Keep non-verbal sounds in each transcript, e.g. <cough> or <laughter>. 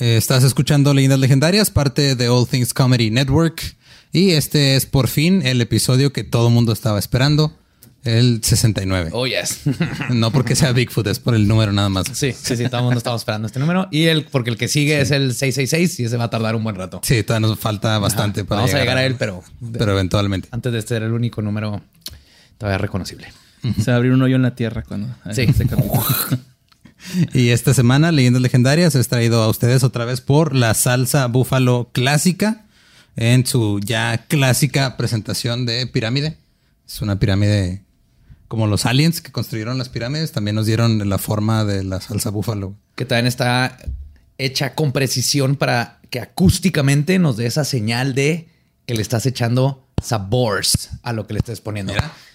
Eh, estás escuchando Leyendas Legendarias, parte de All Things Comedy Network. Y este es por fin el episodio que todo el mundo estaba esperando. El 69. Oh, yes. <laughs> no porque sea Bigfoot, es por el número nada más. Sí, sí, sí, todo el mundo estaba esperando este número. Y el, porque el que sigue es el 666 y ese va a tardar un buen rato. Sí, todavía nos falta bastante para Vamos a llegar a él, pero, pero eventualmente. Antes de ser el único número todavía reconocible. Se va a abrir un hoyo en la tierra cuando sí. se <laughs> Y esta semana, Leyendas Legendarias, es traído a ustedes otra vez por la salsa búfalo clásica en su ya clásica presentación de pirámide. Es una pirámide como los aliens que construyeron las pirámides, también nos dieron la forma de la salsa búfalo. Que también está hecha con precisión para que acústicamente nos dé esa señal de que le estás echando sabores a lo que le estés poniendo.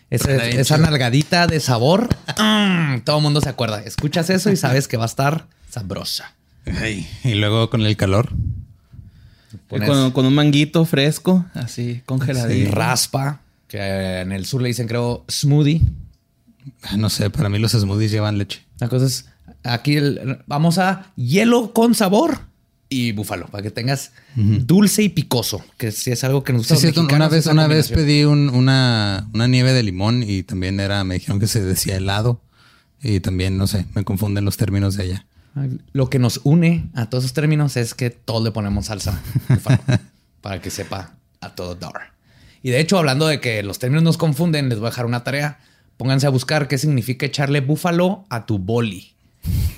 Esa, esa nalgadita de sabor, mm, todo el mundo se acuerda. Escuchas eso y sabes que va a estar sabrosa. y luego con el calor. Con, con, un manguito fresco, así congelado. Y raspa, que en el sur le dicen creo smoothie. No sé, para mí los smoothies llevan leche. La cosa es, aquí vamos a hielo con sabor y búfalo, para que tengas dulce y picoso, que si es algo que nos gusta. Sí, una vez, una vez pedí una, una nieve de limón y también era, me dijeron que se decía helado y también, no sé, me confunden los términos de allá. Lo que nos une a todos esos términos es que todos le ponemos salsa <laughs> búfalo, para que sepa a todo dar. Y de hecho, hablando de que los términos nos confunden, les voy a dejar una tarea Pónganse a buscar qué significa echarle búfalo a tu boli.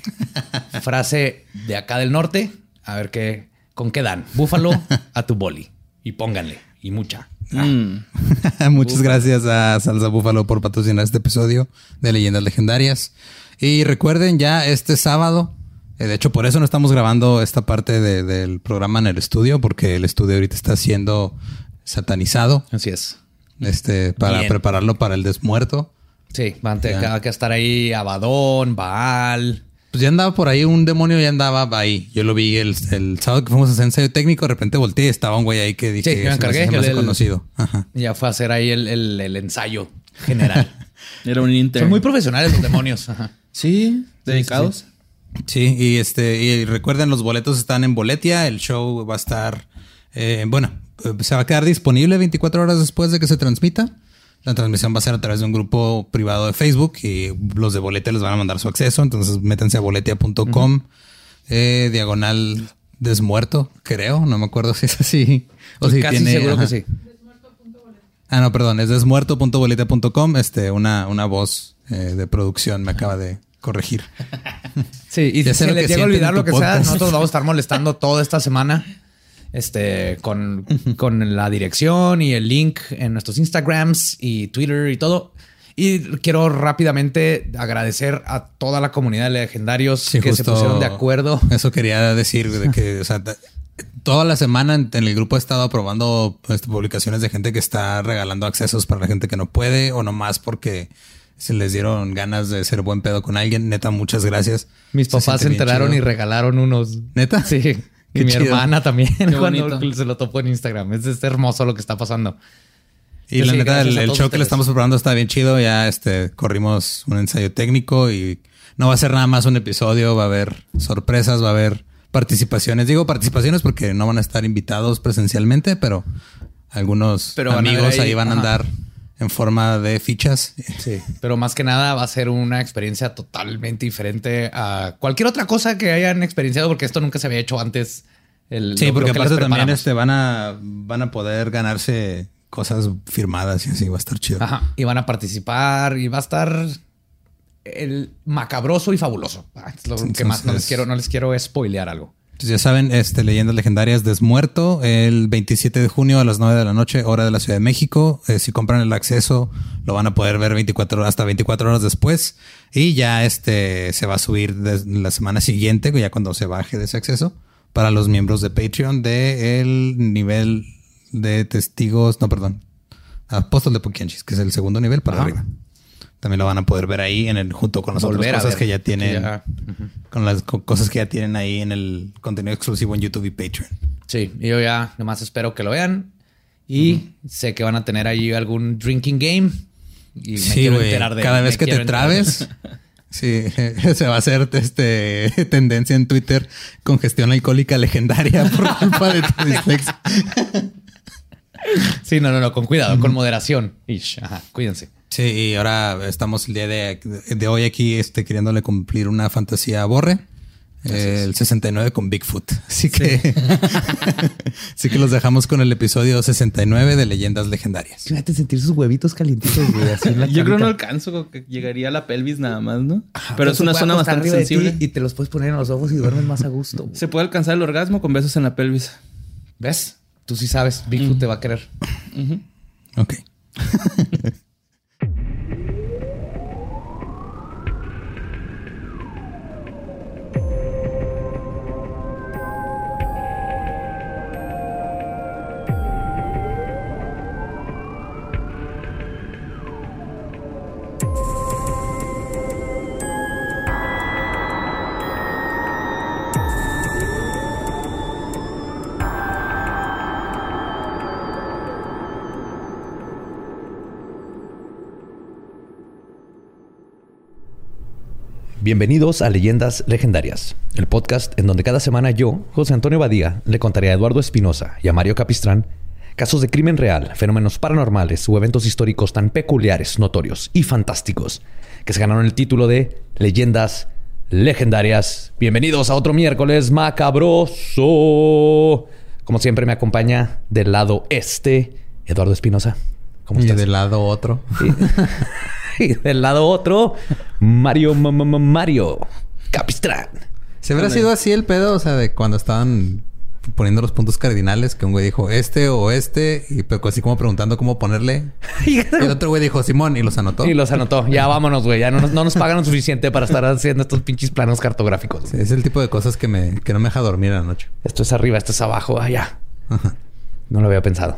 <laughs> Frase de acá del norte. A ver qué, con qué dan. Búfalo a tu boli. Y pónganle. Y mucha. Mm. <laughs> Muchas gracias a Salsa Búfalo por patrocinar este episodio de Leyendas Legendarias. Y recuerden ya este sábado, eh, de hecho por eso no estamos grabando esta parte del programa en el estudio, porque el estudio ahorita está siendo satanizado. Así es. Este, para prepararlo para el desmuerto. Sí, van a que estar ahí Abadón, Baal. Pues ya andaba por ahí, un demonio ya andaba ahí. Yo lo vi el, sábado que fuimos a hacer ensayo técnico, de repente volteé y estaba un güey ahí que dije, sí, me encargué, que conocido. Ya fue a hacer ahí el, ensayo general. <laughs> Era un inter. Son muy profesionales los demonios. Sí, dedicados. Sí, y este, y recuerden, los boletos están en Boletia. El show va a estar, eh, bueno, se va a quedar disponible 24 horas después de que se transmita. La transmisión va a ser a través de un grupo privado de Facebook y los de Boletia les van a mandar su acceso. Entonces métanse a boletia.com, eh, diagonal desmuerto, creo. No me acuerdo si es así. O si casi seguro que sí. Ah, no, perdón, es desmuerto.boletia.com. Este, una, una voz eh, de producción me acaba de corregir. Sí, y si se les llega a olvidar lo que sea, nosotros vamos a estar molestando toda esta semana este, con, con la dirección y el link en nuestros Instagrams y Twitter y todo. Y quiero rápidamente agradecer a toda la comunidad de legendarios que se pusieron de acuerdo. Eso quería decir, de que, o sea, toda la semana en el grupo he estado aprobando pues, publicaciones de gente que está regalando accesos para la gente que no puede o nomás porque se les dieron ganas de ser buen pedo con alguien. Neta, muchas gracias. Mis papás se enteraron y regalaron unos. Neta. Sí. Y mi hermana también <laughs> cuando se lo topó en Instagram. Es, hermoso lo que está pasando. Y la neta, el, show que le estamos preparando está bien chido. Ya este corrimos un ensayo técnico y no va a ser nada más un episodio. Va a haber sorpresas, va a haber participaciones. Digo participaciones porque no van a estar invitados presencialmente, pero algunos amigos ahí, van a andar en forma de fichas. Sí, pero más que nada va a ser una experiencia totalmente diferente a cualquier otra cosa que hayan experienciado, porque esto nunca se había hecho antes. El, sí, porque aparte también este, van, a, van a poder ganarse cosas firmadas y así va a estar chido. Ajá. Y van a participar y va a estar el macabroso y fabuloso. Es lo que más no les quiero, no les quiero spoilear algo. Pues ya saben, este, Leyendas Legendarias Desmuerto, el 27 de junio a las 9 de la noche, hora de la Ciudad de México. Eh, si compran el acceso, lo van a poder ver 24 hasta 24 horas después. Y ya este se va a subir la semana siguiente, ya cuando se baje de ese acceso, para los miembros de Patreon del nivel de testigos, no, perdón, apóstol de Pokianchis, que es el segundo nivel para arriba. También lo van a poder ver ahí en el junto con las otras cosas que ya tienen. Con las cosas que ya tienen ahí en el contenido exclusivo en YouTube y Patreon. Sí, y yo ya nomás espero que lo vean. Y sé que van a tener ahí algún drinking game. Y me sí, quiero enterar de Cada vez que te trabes, <laughs> Sí, <laughs> se va a hacer este <laughs> tendencia en Twitter congestión alcohólica legendaria por culpa de tu dislexia. Sí, no, no, no, con cuidado, con moderación. Ajá, cuídense. Sí, y ahora estamos el día de, de hoy aquí este, queriéndole cumplir una fantasía a Borre el 69 con Bigfoot. <laughs> Así que, sí. que los dejamos con el episodio 69 de Leyendas Legendarias. Fíjate sentir sus huevitos calientitos, güey. <laughs> Yo creo no alcanzo, que llegaría a la pelvis nada más, ¿no? Pero es una zona bastante sensible. Y te los puedes poner en los ojos y duermes más a gusto. Se puede alcanzar el orgasmo con besos en la pelvis. ¿Ves? Tú sí sabes, Bigfoot te va a querer. Ok. <laughs> Bienvenidos a Leyendas Legendarias, el podcast en donde cada semana yo, José Antonio Badía, le contaré a Eduardo Espinosa y a Mario Capistrán casos de crimen real, fenómenos paranormales o eventos históricos tan peculiares, notorios y fantásticos que se ganaron el título de Leyendas Legendarias. Bienvenidos a otro miércoles macabroso. Como siempre me acompaña del lado este Eduardo Espinosa. ¿Cómo estás? Y del lado otro. <laughs> <laughs> y del lado otro, Mario Mario Capistrán. Se habrá sido así el pedo, o sea, de cuando estaban poniendo los puntos cardinales, que un güey dijo este o este, y así como preguntando cómo ponerle. <laughs> y el otro güey dijo Simón y los anotó. Y los anotó. Ya <laughs> vámonos, güey. Ya no nos, no nos pagan lo suficiente para estar haciendo estos pinches planos cartográficos. es el tipo de cosas que, me, que no me deja dormir a la noche. Esto es arriba, esto es abajo, allá. No lo había pensado.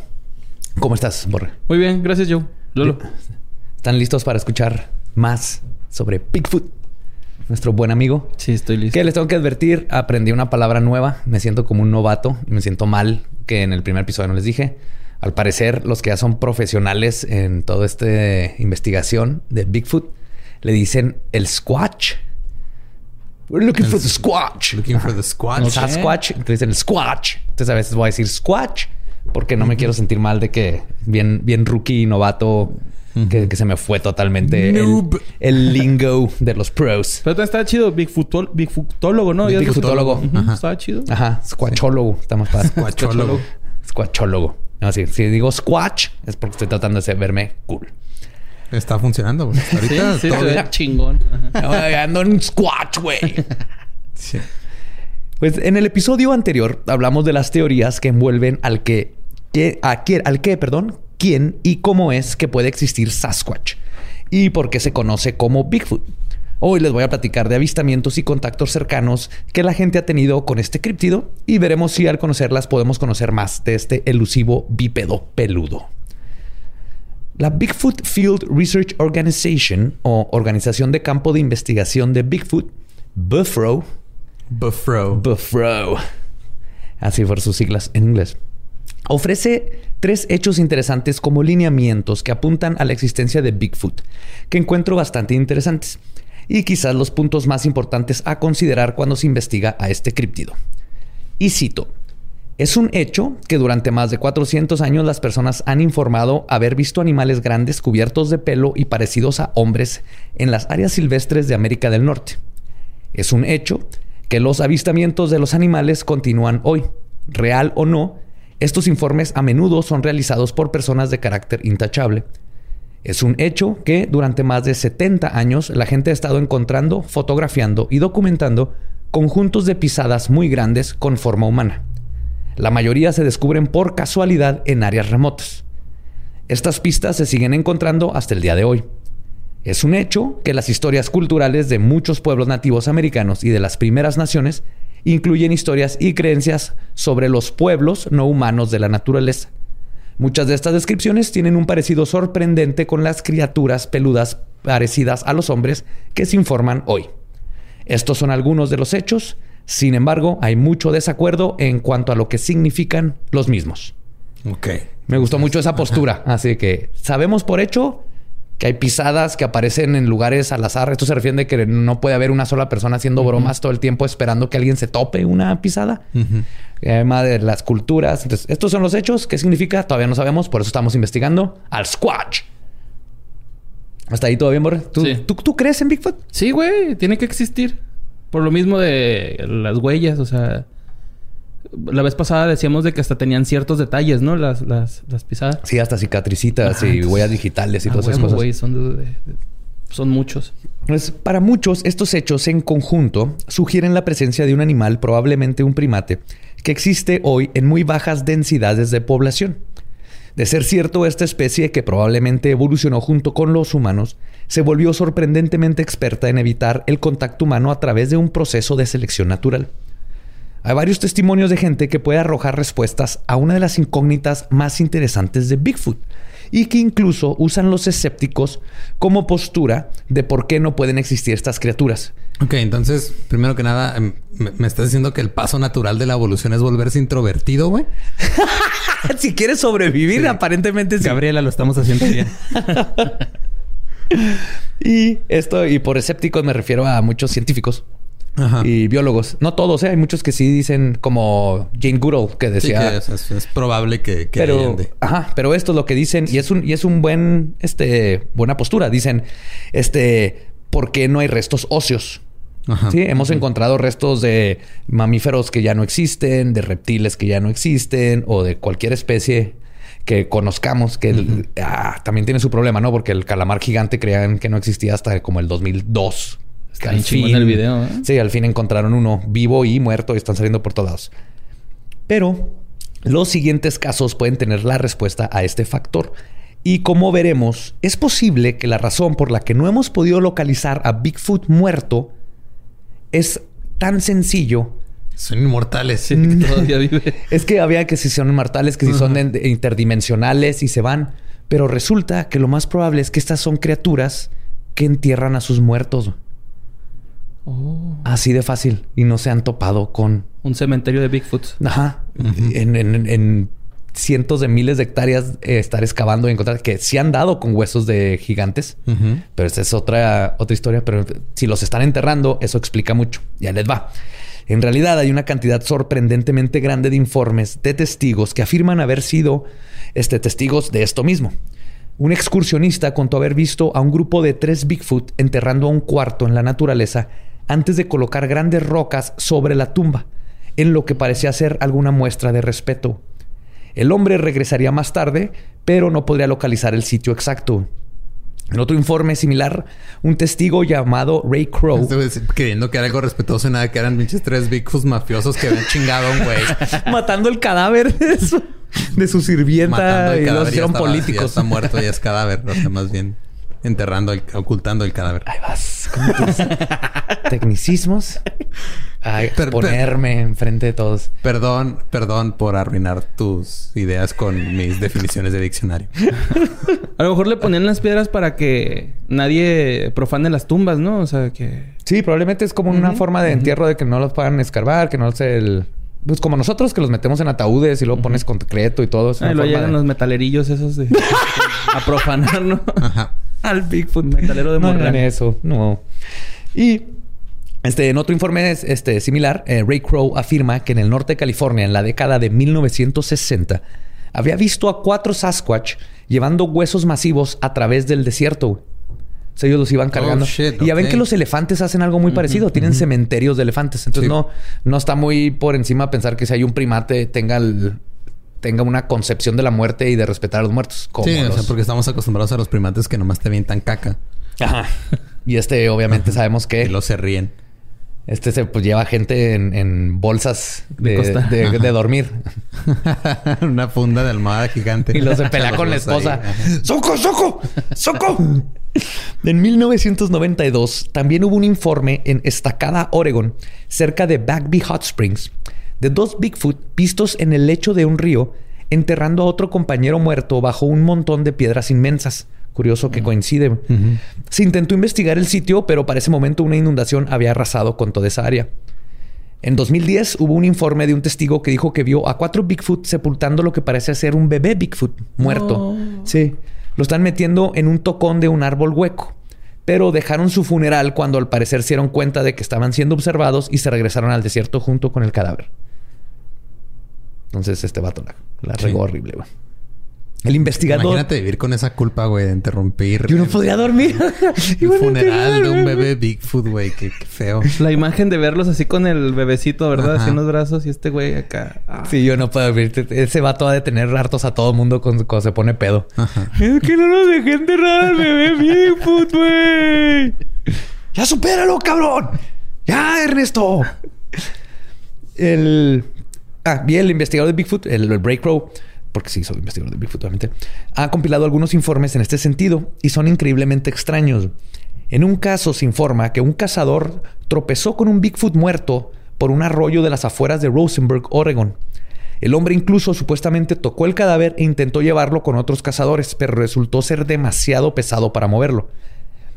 ¿Cómo estás, Borre? Muy bien, gracias, Joe. Lolo. ¿Están listos para escuchar más sobre Bigfoot? Nuestro buen amigo. Sí, estoy listo. Que les tengo que advertir, aprendí una palabra nueva. Me siento como un novato y me siento mal que en el primer episodio no les dije. Al parecer, los que ya son profesionales en toda esta investigación de Bigfoot le dicen el squatch. We're looking for the squatch. Looking for the squatch. No, Sasquatch. Entonces dicen el squatch. Entonces a veces voy a decir squatch porque no me quiero sentir mal de que bien, bien rookie que, se me fue totalmente el, lingo de los pros. Pero está chido, Bigfootólogo, ¿no? Bigfootólogo. Está chido. Ajá, squatchólogo. Está más fácil. Squatchólogo. Squatchólogo. No, sí, si digo squatch es porque estoy tratando de verme cool. Está funcionando, güey. Ahorita sí, todo chingón. Ando en un squatch, güey. sí. Pues en el episodio anterior hablamos de las teorías que envuelven al que, que, a, al que, perdón, quién y cómo es que puede existir Sasquatch y por qué se conoce como Bigfoot. Hoy les voy a platicar de avistamientos y contactos cercanos que la gente ha tenido con este criptido y veremos si al conocerlas podemos conocer más de este elusivo bípedo peludo. La Bigfoot Field Research Organization o Organización de Campo de Investigación de Bigfoot, BUFRO, BUFRO, BUFRO, así por sus siglas en inglés, ofrece tres hechos interesantes como lineamientos que apuntan a la existencia de Bigfoot, que encuentro bastante interesantes, y quizás los puntos más importantes a considerar cuando se investiga a este críptido. Y cito, es un hecho que durante más de 400 años las personas han informado haber visto animales grandes cubiertos de pelo y parecidos a hombres en las áreas silvestres de América del Norte. Es un hecho que los avistamientos de los animales continúan hoy, real o no, estos informes a menudo son realizados por personas de carácter intachable. Es un hecho que durante más de 70 años la gente ha estado encontrando, fotografiando y documentando conjuntos de pisadas muy grandes con forma humana. La mayoría se descubren por casualidad en áreas remotas. Estas pistas se siguen encontrando hasta el día de hoy. Es un hecho que las historias culturales de muchos pueblos nativos americanos y de las primeras naciones incluyen historias y creencias sobre los pueblos no humanos de la naturaleza. Muchas de estas descripciones tienen un parecido sorprendente con las criaturas peludas parecidas a los hombres que se informan hoy. Estos son algunos de los hechos, sin embargo, hay mucho desacuerdo en cuanto a lo que significan los mismos. Ok. Me gustó mucho esa postura, así que sabemos por hecho, que hay pisadas que aparecen en lugares al azar. Esto se refiere a que no puede haber una sola persona haciendo bromas todo el tiempo esperando que alguien se tope una pisada. Además de las culturas. Entonces, estos son los hechos. ¿Qué significa? Todavía no sabemos. Por eso estamos investigando al Squatch. ¿Hasta ahí todo bien, Borre? ¿Tú, ¿tú, crees en Bigfoot? Sí, güey. Tiene que existir. Por lo mismo de las huellas. O sea... La vez pasada decíamos de que hasta tenían ciertos detalles, ¿no? Las, las, las pisadas. Sí, hasta cicatricitas y huellas digitales y ah, todas esas cosas. son, son muchos. Pues para muchos, estos hechos en conjunto sugieren la presencia de un animal, probablemente un primate, que existe hoy en muy bajas densidades de población. De ser cierto, esta especie, que probablemente evolucionó junto con los humanos, se volvió sorprendentemente experta en evitar el contacto humano a través de un proceso de selección natural. Hay varios testimonios de gente que puede arrojar respuestas a una de las incógnitas más interesantes de Bigfoot y que incluso usan los escépticos como postura de por qué no pueden existir estas criaturas. Ok, entonces, primero que nada, em, me, estás diciendo que el paso natural de la evolución es volverse introvertido, güey. <laughs> si quieres sobrevivir, aparentemente sí. Gabriela, lo estamos haciendo bien. <laughs> y esto, y por escépticos me refiero a muchos científicos y biólogos. No todos, ¿eh? hay muchos que sí dicen, como Jane Goodall, que decía. Sí, es, probable que, que pero, Ajá, pero esto es lo que dicen, y es un, y es un buen, este, buena postura. Dicen, este, ¿por qué no hay restos óseos? sí, hemos encontrado restos de mamíferos que ya no existen, de reptiles que ya no existen, o de cualquier especie que conozcamos, que ah, también tiene su problema, ¿no? Porque el calamar gigante creían que no existía hasta como el 2002 al fin, el video. ¿eh? Sí, al fin encontraron uno vivo y muerto y están saliendo por todos lados. Pero los siguientes casos pueden tener la respuesta a este factor. Y como veremos, es posible que la razón por la que no hemos podido localizar a Bigfoot muerto es tan sencillo. Son inmortales, sí, mm. todavía vive. <laughs> Es que había que si son inmortales, que si son interdimensionales y se van. Pero resulta que lo más probable es que estas son criaturas que entierran a sus muertos. Oh. Así de fácil. Y no se han topado con... Un cementerio de Bigfoot. Ajá. en, cientos de miles de hectáreas eh, estar excavando y encontrar que sí han dado con huesos de gigantes. Pero esa es otra, otra historia. Pero si los están enterrando, eso explica mucho. Ya les va. En realidad hay una cantidad sorprendentemente grande de informes de testigos que afirman haber sido este, testigos de esto mismo. Un excursionista contó haber visto a un grupo de tres Bigfoot enterrando a un cuarto en la naturaleza antes de colocar grandes rocas sobre la tumba, en lo que parecía ser alguna muestra de respeto. El hombre regresaría más tarde, pero no podría localizar el sitio exacto. En otro informe similar, un testigo llamado Ray Crow. Queriendo que era algo respetuoso y nada, que eran pinches tres Bigfoots mafiosos que habían chingado a un güey. <laughs> Matando el cadáver de su, sirvienta y los hicieron políticos. Ya está muerto, y es cadáver, o sea, más bien enterrando, ocultando el cadáver. Ahí vas. Con tus <laughs> tecnicismos. A ponerme enfrente de todos. Perdón, perdón por arruinar tus ideas con mis definiciones de diccionario. A lo mejor le ponían las piedras para que nadie profane las tumbas, ¿no? O sea, que... Sí, probablemente es como una forma de entierro de que no los puedan escarbar, que no se... El... Pues como nosotros que los metemos en ataúdes y luego pones concreto y todo. eso. lo llegan los metalerillos esos de... <laughs> a profanar, ¿no? Ajá al Bigfoot metalero de No eso, no. Y este, en otro informe este, similar, eh, Ray Crow afirma que en el norte de California, en la década de 1960, había visto a cuatro Sasquatch llevando huesos masivos a través del desierto. O sea, ellos los iban cargando. Oh, y ya ven que los elefantes hacen algo muy parecido. Tienen cementerios de elefantes. Entonces no, no está muy por encima pensar que si hay un primate tenga el, tenga una concepción de la muerte y de respetar a los muertos. sí, o sea, porque estamos acostumbrados a los primates que nomás te tan caca. Ajá. <laughs> Y este, obviamente, sabemos que. Y los se ríen. Este se pues, lleva gente en, bolsas de, de, dormir. <laughs> Una funda de almohada gigante. Y los se pelea <laughs> con la esposa. ¡Soco, soco! ¡Soco! en 1992 también hubo un informe en Estacada, Oregon, cerca de Bagby Hot Springs, de dos Bigfoot vistos en el lecho de un río enterrando a otro compañero muerto bajo un montón de piedras inmensas. Curioso que coincide. Se intentó investigar el sitio, pero para ese momento una inundación había arrasado con toda esa área. En 2010 hubo un informe de un testigo que dijo que vio a cuatro Bigfoot sepultando lo que parece ser un bebé Bigfoot muerto. Sí. Lo están metiendo en un tocón de un árbol hueco. Pero dejaron su funeral cuando al parecer se dieron cuenta de que estaban siendo observados y se regresaron al desierto junto con el cadáver. Entonces este vato la, la regó horrible, güey. El investigador. Imagínate vivir con esa culpa, güey, de interrumpir. Yo no podría dormir. <laughs> Un funeral de un bebé Bigfoot, güey. Qué, feo. La imagen de verlos así con el bebecito, ¿verdad? Así en los brazos y este güey acá. Ah. Sí, yo no puedo dormir. Ese vato ha de tener hartos a todo mundo cuando, se pone pedo. Es que no nos dejé enterrar al bebé Bigfoot, güey. ¡Ya supéralo, cabrón! ¡Ya, Ernesto! El... Ah, bien, el investigador de Bigfoot, el, el Break Crow porque sí soy investigador de Bigfoot, obviamente, ha compilado algunos informes en este sentido y son increíblemente extraños. En un caso se informa que un cazador tropezó con un Bigfoot muerto por un arroyo de las afueras de Rosenberg, Oregon. El hombre incluso supuestamente tocó el cadáver e intentó llevarlo con otros cazadores, pero resultó ser demasiado pesado para moverlo.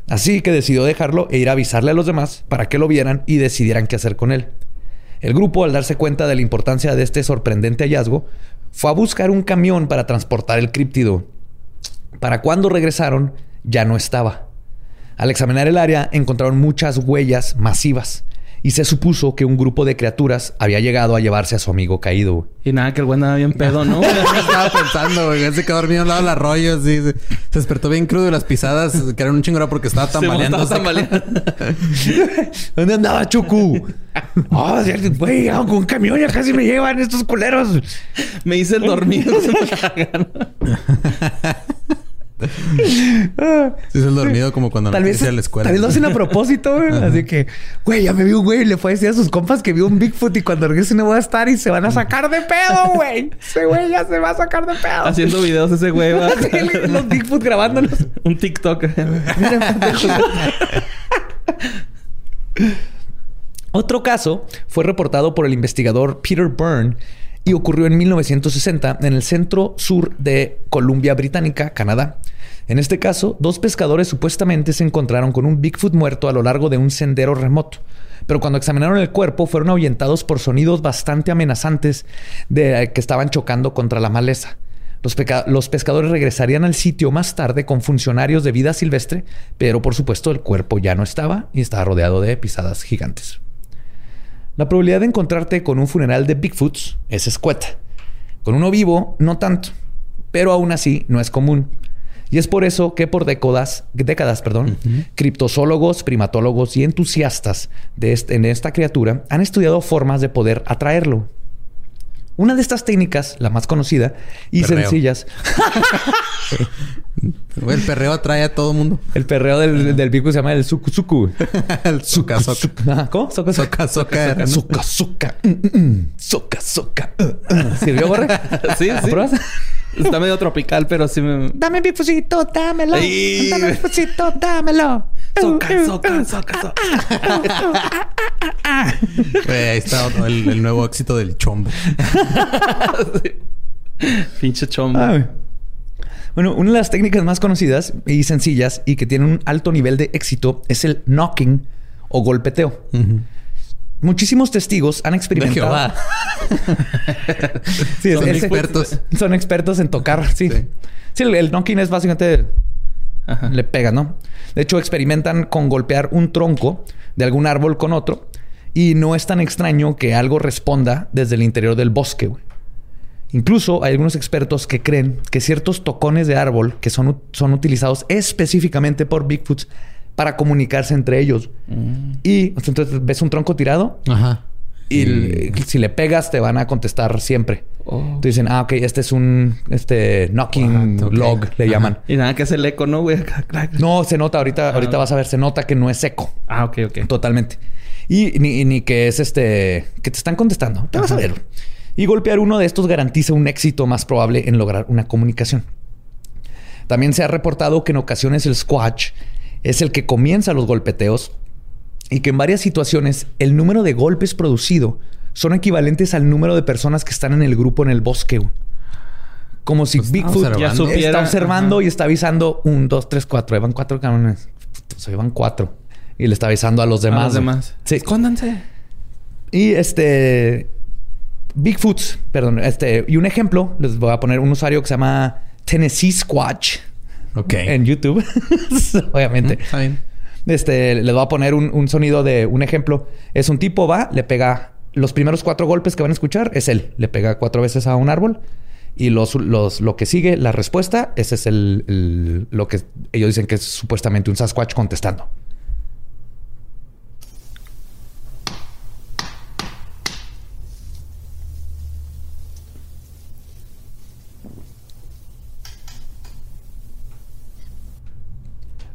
Así que decidió dejarlo e ir a avisarle a los demás para que lo vieran y decidieran qué hacer con él. El grupo, al darse cuenta de la importancia de este sorprendente hallazgo, fue a buscar un camión para transportar el críptido. Para cuando regresaron, ya no estaba. Al examinar el área, encontraron muchas huellas masivas y se supuso que un grupo de criaturas había llegado a llevarse a su amigo caído. Y nada, que el güey andaba bien pedo, ¿no? <laughs> estaba pensando, güey. Se quedó dormido al lado del arroyo. Se, despertó bien crudo y las pisadas que eran un chingón porque estaba <laughs> tambaleando. estaba tambaleando. <laughs> ¿Dónde andaba Chucu? oh, güey, con un camión ya casi me llevan estos culeros. Me hice el dormido. <laughs> sí, es el dormido como cuando tal no vez, a la escuela. Tal vez lo hacen a propósito, güey. Así que, güey, ya me vi un güey y le fue a decir a sus compas que vio un Bigfoot y cuando regrese no voy a estar y se van a sacar de pedo, güey. <laughs> Ese güey ya se va a sacar de pedo. Haciendo videos ese güey, <laughs> va. los Bigfoot grabándolos. un TikTok. Otro caso fue reportado por el investigador Peter Byrne y ocurrió en 1960 en el centro sur de Columbia Británica, Canadá. En este caso, dos pescadores supuestamente se encontraron con un Bigfoot muerto a lo largo de un sendero remoto. Pero cuando examinaron el cuerpo fueron ahuyentados por sonidos bastante amenazantes de que estaban chocando contra la maleza. Los, los, pescadores regresarían al sitio más tarde con funcionarios de vida silvestre, pero por supuesto el cuerpo ya no estaba y estaba rodeado de pisadas gigantes. La probabilidad de encontrarte con un funeral de Bigfoots es escueta. Con uno vivo, no tanto, pero aún así no es común. Y es por eso que por décadas, décadas perdón, criptozoólogos, primatólogos y entusiastas de en esta criatura han estudiado formas de poder atraerlo. Una de estas técnicas, la más conocida y sencillas. <laughs> <laughs> el perreo atrae a todo mundo. El perreo del, del se llama el suku suku. <laughs> el suka soka. ¿Cómo? Soka soka. Soka soka. Soka Soka soka. ¿Sirvió, Borre? <laughs> sí, sí. Está medio tropical, pero sí me... Dame bifusito, dámelo. Dame bifusito, dámelo. Soca, soca, soca, soca. ahí está el, el, nuevo éxito del chombo. <laughs> Pinche chombo. Bueno, una de las técnicas más conocidas y sencillas y que tiene un alto nivel de éxito es el knocking o golpeteo. Muchísimos testigos han experimentado. <laughs> sí, son expertos. Son expertos en tocar, sí. Sí, el, knocking es básicamente le pega, ¿no? De hecho, experimentan con golpear un tronco de algún árbol con otro y no es tan extraño que algo responda desde el interior del bosque. Incluso hay algunos expertos que creen que ciertos tocones de árbol que son, son utilizados específicamente por Bigfoots para comunicarse entre ellos. Mm. Y entonces ves un tronco tirado. Ajá. Y si le pegas, te van a contestar siempre. Oh. Entonces dicen, ah, ok, este es un este knocking log, le llaman. Y nada que es el eco, ¿no, güey? no, se nota, ahorita, ah. ahorita vas a ver, se nota que no es eco. Ah, ok, ok. Totalmente. Y ni, que es este, que te están contestando. Te vas a ver. Y golpear uno de estos garantiza un éxito más probable en lograr una comunicación. También se ha reportado que en ocasiones el squatch es el que comienza los golpeteos y que en varias situaciones el número de golpes producido son equivalentes al número de personas que están en el grupo en el bosque. Como si pues Bigfoot ya está observando y está avisando un, dos, tres, cuatro. Ahí van cuatro cabrones. Se van cuatro. Y le está avisando a los demás. A los demás. Sí. Escóndanse. Y este... Bigfoots, perdón, este... Y un ejemplo, les voy a poner un usuario que se llama Tennessee Squatch. en YouTube. <laughs> Obviamente. Está bien. Este, les voy a poner un, sonido de un ejemplo. Es un tipo, va, le pega los primeros cuatro golpes que van a escuchar, es él. Le pega cuatro veces a un árbol. Y los, los, lo que sigue, la respuesta, ese es el, lo que ellos dicen que es supuestamente un Sasquatch contestando.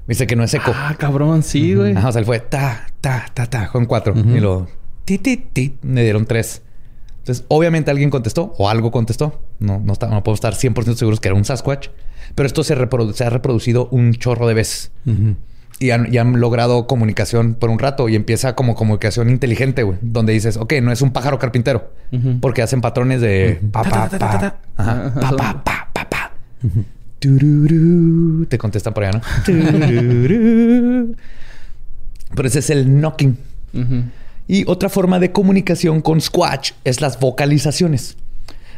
Dice que no es eco. Ah, cabrón, sí, güey. o sea, él fue ta, ta, ta, ta, con cuatro. Y luego, ti, ti, ti, me dieron tres. Entonces, obviamente alguien contestó o algo contestó. No, no, está, no podemos estar 100% seguros que era un Sasquatch. Pero esto se, se ha reproducido un chorro de veces. y, han, y, han, logrado comunicación por un rato y empieza como comunicación inteligente, güey. Donde dices, ok, no es un pájaro carpintero. Porque hacen patrones de pa, pa, pa, pa, pa, pa, pa, pa. Te contestan por allá, ¿no? <laughs> Pero ese es el knocking. Y otra forma de comunicación con Squatch es las vocalizaciones.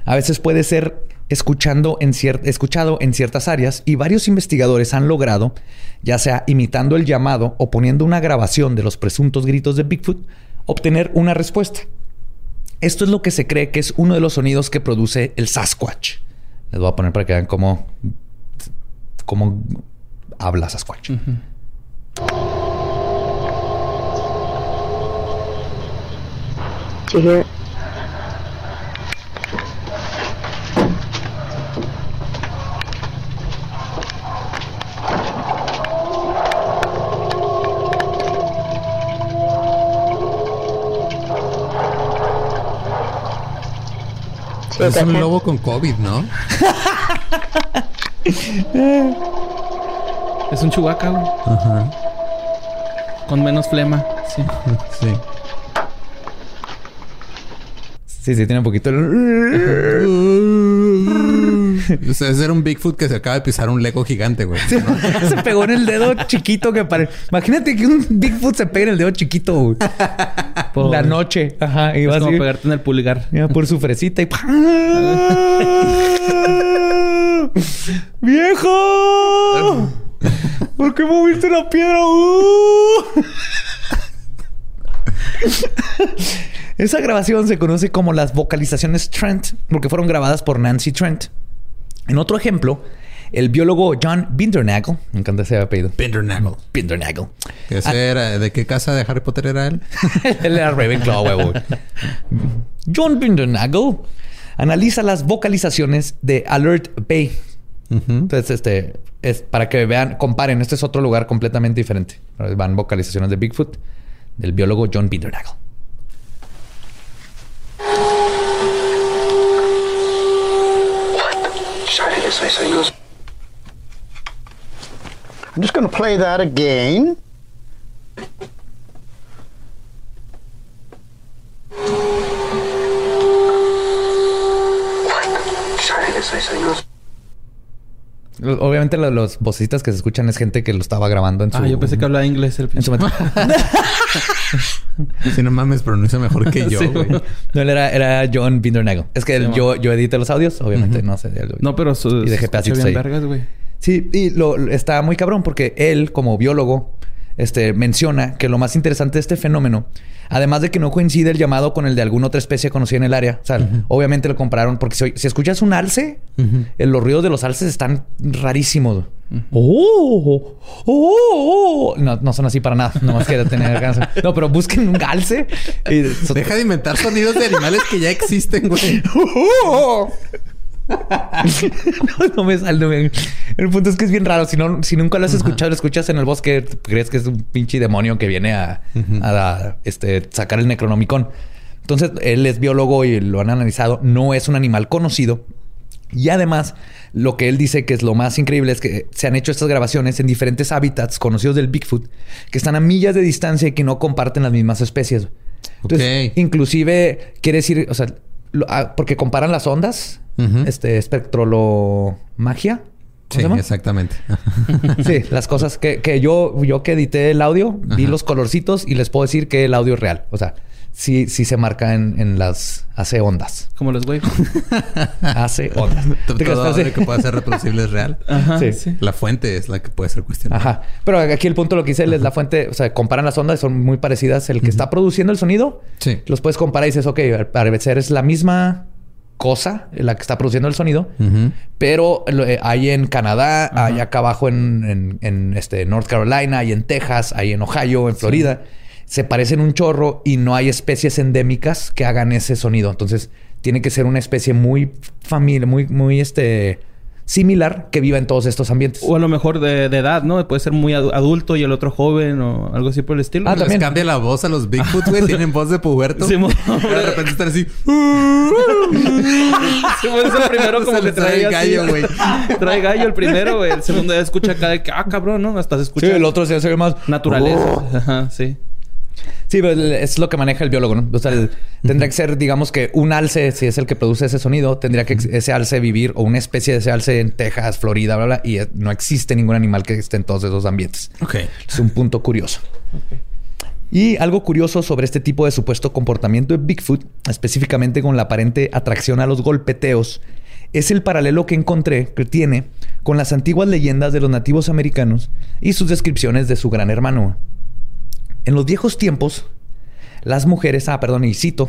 A veces puede ser escuchando en escuchado en ciertas áreas y varios investigadores han logrado, ya sea imitando el llamado o poniendo una grabación de los presuntos gritos de Bigfoot, obtener una respuesta. Esto es lo que se cree que es uno de los sonidos que produce el Sasquatch. Les voy a poner para que vean cómo cómo habla Sasquatch. Es un lobo con COVID, ¿no? <laughs> <laughs> es un chubaca, güey. Ajá. Con menos flema, sí. <laughs> sí. Sí, sí, tiene un poquito. o sea, ese era un Bigfoot que se acaba de pisar un Lego gigante, güey. se pegó en el dedo chiquito que parece. Imagínate que un Bigfoot se pegue en el dedo chiquito, güey. Por la noche. Ajá. Y es como pegarte en el pulgar. por su fresita y. <laughs> <laughs> ¡Viejo! ¿Por qué moviste la piedra? Uh. Esa grabación se conoce como las vocalizaciones Trent porque fueron grabadas por Nancy Trent. En otro ejemplo, el biólogo John Bindernagel, me encanta ese apellido. Bindernagel. Bindernagel. era, ¿De qué casa de Harry Potter era él? <laughs> él era Ravenclaw, huevo. <laughs> John Bindernagel analiza las vocalizaciones de Alert Bay. Entonces, este es para que vean, comparen. Este es otro lugar completamente diferente. Van vocalizaciones de Bigfoot del biólogo John Bindernagel. I'm just going to play that again. Obviamente los, los vocecitas que se escuchan es gente que lo estaba grabando en su... Ah, yo pensé que hablaba inglés el en su <laughs> <laughs> Si no mames, pronuncia mejor que <laughs> yo, güey. No, él era, era John Bindernagel. Es que yo, yo edité los audios, obviamente, no sé. No, pero su, y dejé pedacitos ahí. Vergas, güey. Sí, y lo, está muy cabrón porque él, como biólogo, este, menciona que lo más interesante de este fenómeno, además de que no coincide el llamado con el de alguna otra especie conocida en el área, o sea, obviamente lo compararon porque si, escuchas un alce, los ruidos de los alces están rarísimos. Oh, oh, oh, no, no son así para nada. <laughs> No más quiero tener ganas. No, pero busquen un alce. Y... Deja de inventar sonidos de animales que ya existen, güey. <laughs> <laughs> no, me sale. El punto es que es bien raro. Si, no, si nunca lo has escuchado, lo escuchas en el bosque, crees que es un pinche demonio que viene a, este, sacar el necronomicon. Entonces, él es biólogo y lo han analizado. No es un animal conocido. Y además, lo que él dice que es lo más increíble es que se han hecho estas grabaciones en diferentes hábitats conocidos del Bigfoot que están a millas de distancia y que no comparten las mismas especies. Entonces, inclusive quiere decir, o sea, porque comparan las ondas este espectrolomagia. Sí, exactamente. <laughs> sí, las cosas que, yo, yo que edité el audio, vi los colorcitos y les puedo decir que el audio es real. O sea, sí, sí se marca en, las... Hace ondas. Como los waves. <laughs> hace ondas. <laughs> Todo lo que puede ser reproducible es real. <laughs> Ajá, sí. La fuente es la que puede ser cuestionada. Ajá. Pero aquí el punto lo que dice es la fuente... O sea, comparan las ondas son muy parecidas. El que está produciendo el sonido... Sí. Los puedes comparar y dices, ok, para ser es la misma cosa la que está produciendo el sonido, pero eh, hay en Canadá, hay acá abajo en, este North Carolina, hay en Texas, hay en Ohio, en Florida. Se parecen un chorro y no hay especies endémicas que hagan ese sonido. Entonces, tiene que ser una especie muy familiar, muy, muy este similar que viva en todos estos ambientes. O a lo mejor de, edad, ¿no? Puede ser muy adulto y el otro joven o algo así por el estilo. Ah, también. Les cambia la voz a los <laughs> Bigfoot, güey. Tienen voz de puberto. Sí, <laughs> de repente están así. <laughs> sí, es el primero como que trae gallo, güey. trae gallo el primero, güey. El segundo ya escucha acá de que, ah, cabrón, ¿no? Hasta se escucha. Sí, el otro se ve más... Naturaleza. Ajá, sí. Sí, pero es lo que maneja el biólogo, ¿no? O sea, tendría que ser, digamos que un alce, si es el que produce ese sonido, tendría que ese alce vivir o una especie de ese alce en Texas, Florida, bla, bla, y no existe ningún animal que esté en todos esos ambientes. Ok. Es un punto curioso. Y algo curioso sobre este tipo de supuesto comportamiento de Bigfoot, específicamente con la aparente atracción a los golpeteos, es el paralelo que encontré que tiene con las antiguas leyendas de los nativos americanos y sus descripciones de su gran hermano. En los viejos tiempos, las mujeres, ah, perdón, y cito,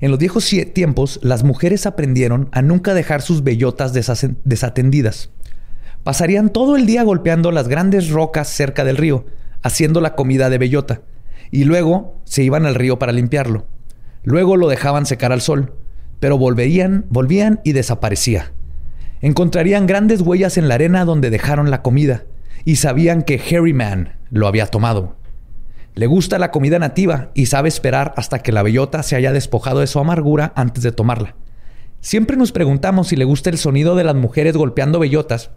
en los viejos tiempos, las mujeres aprendieron a nunca dejar sus bellotas desatendidas. Pasarían todo el día golpeando las grandes rocas cerca del río, haciendo la comida de bellota, y luego se iban al río para limpiarlo. Luego lo dejaban secar al sol, pero volverían, volvían y desaparecía. Encontrarían grandes huellas en la arena donde dejaron la comida, y sabían que Harry Man lo había tomado. Le gusta la comida nativa y sabe esperar hasta que la bellota se haya despojado de su amargura antes de tomarla. Siempre nos preguntamos si le gusta el sonido de las mujeres golpeando bellotas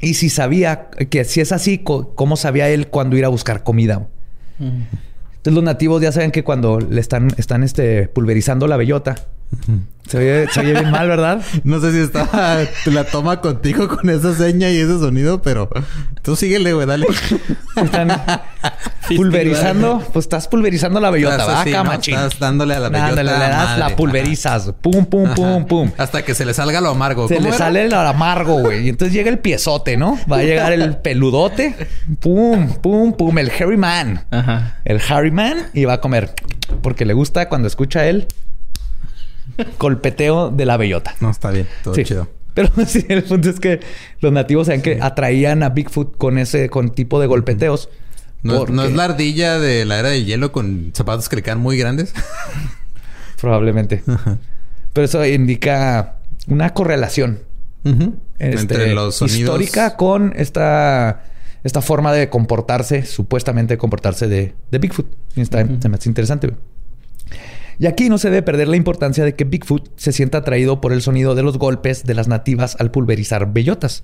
y si sabía que si es así, cómo sabía él cuando ir a buscar comida. Entonces los nativos ya saben que cuando le están, están este, pulverizando la bellota, se oye, bien mal, ¿verdad? <laughs> No sé si está la toma contigo con esa seña y ese sonido, pero tú síguele, güey, dale. Están <laughs> pulverizando, pues estás pulverizando la bellota, ¿verdad? Estás dándole a la bellota. le das, la pulverizas. Pum, pum, pum, pum. Hasta que se le salga lo amargo. Se le sale lo amargo, güey. Y entonces llega el piezote, ¿no? Va a llegar el peludote. Pum, pum, pum. El Harry Man. Ajá. El Harry Man y va a comer. Porque le gusta cuando escucha él golpeteo de la bellota. No, está bien. Todo chido. Pero <laughs> sí, el punto es que los nativos saben que atraían a Bigfoot con ese con tipo de golpeteos. ¿No, es la ardilla de la era de hielo con zapatos que le quedan muy grandes? <laughs> Probablemente. Pero eso indica una correlación este, entre los sonidos. histórica con esta, esta forma de comportarse, supuestamente comportarse de, de Bigfoot. Está, Se me hace interesante. Y aquí no se debe perder la importancia de que Bigfoot se sienta atraído por el sonido de los golpes de las nativas al pulverizar bellotas.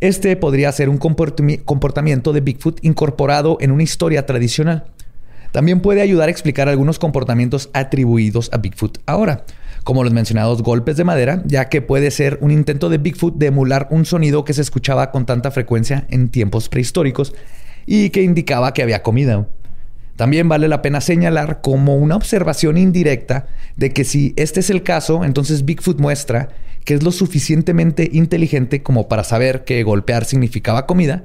Este podría ser un comportamiento de Bigfoot incorporado en una historia tradicional. También puede ayudar a explicar algunos comportamientos atribuidos a Bigfoot ahora, como los mencionados golpes de madera, ya que puede ser un intento de Bigfoot de emular un sonido que se escuchaba con tanta frecuencia en tiempos prehistóricos y que indicaba que había comida. También vale la pena señalar como una observación indirecta de que si este es el caso, entonces Bigfoot muestra que es lo suficientemente inteligente como para saber que golpear significaba comida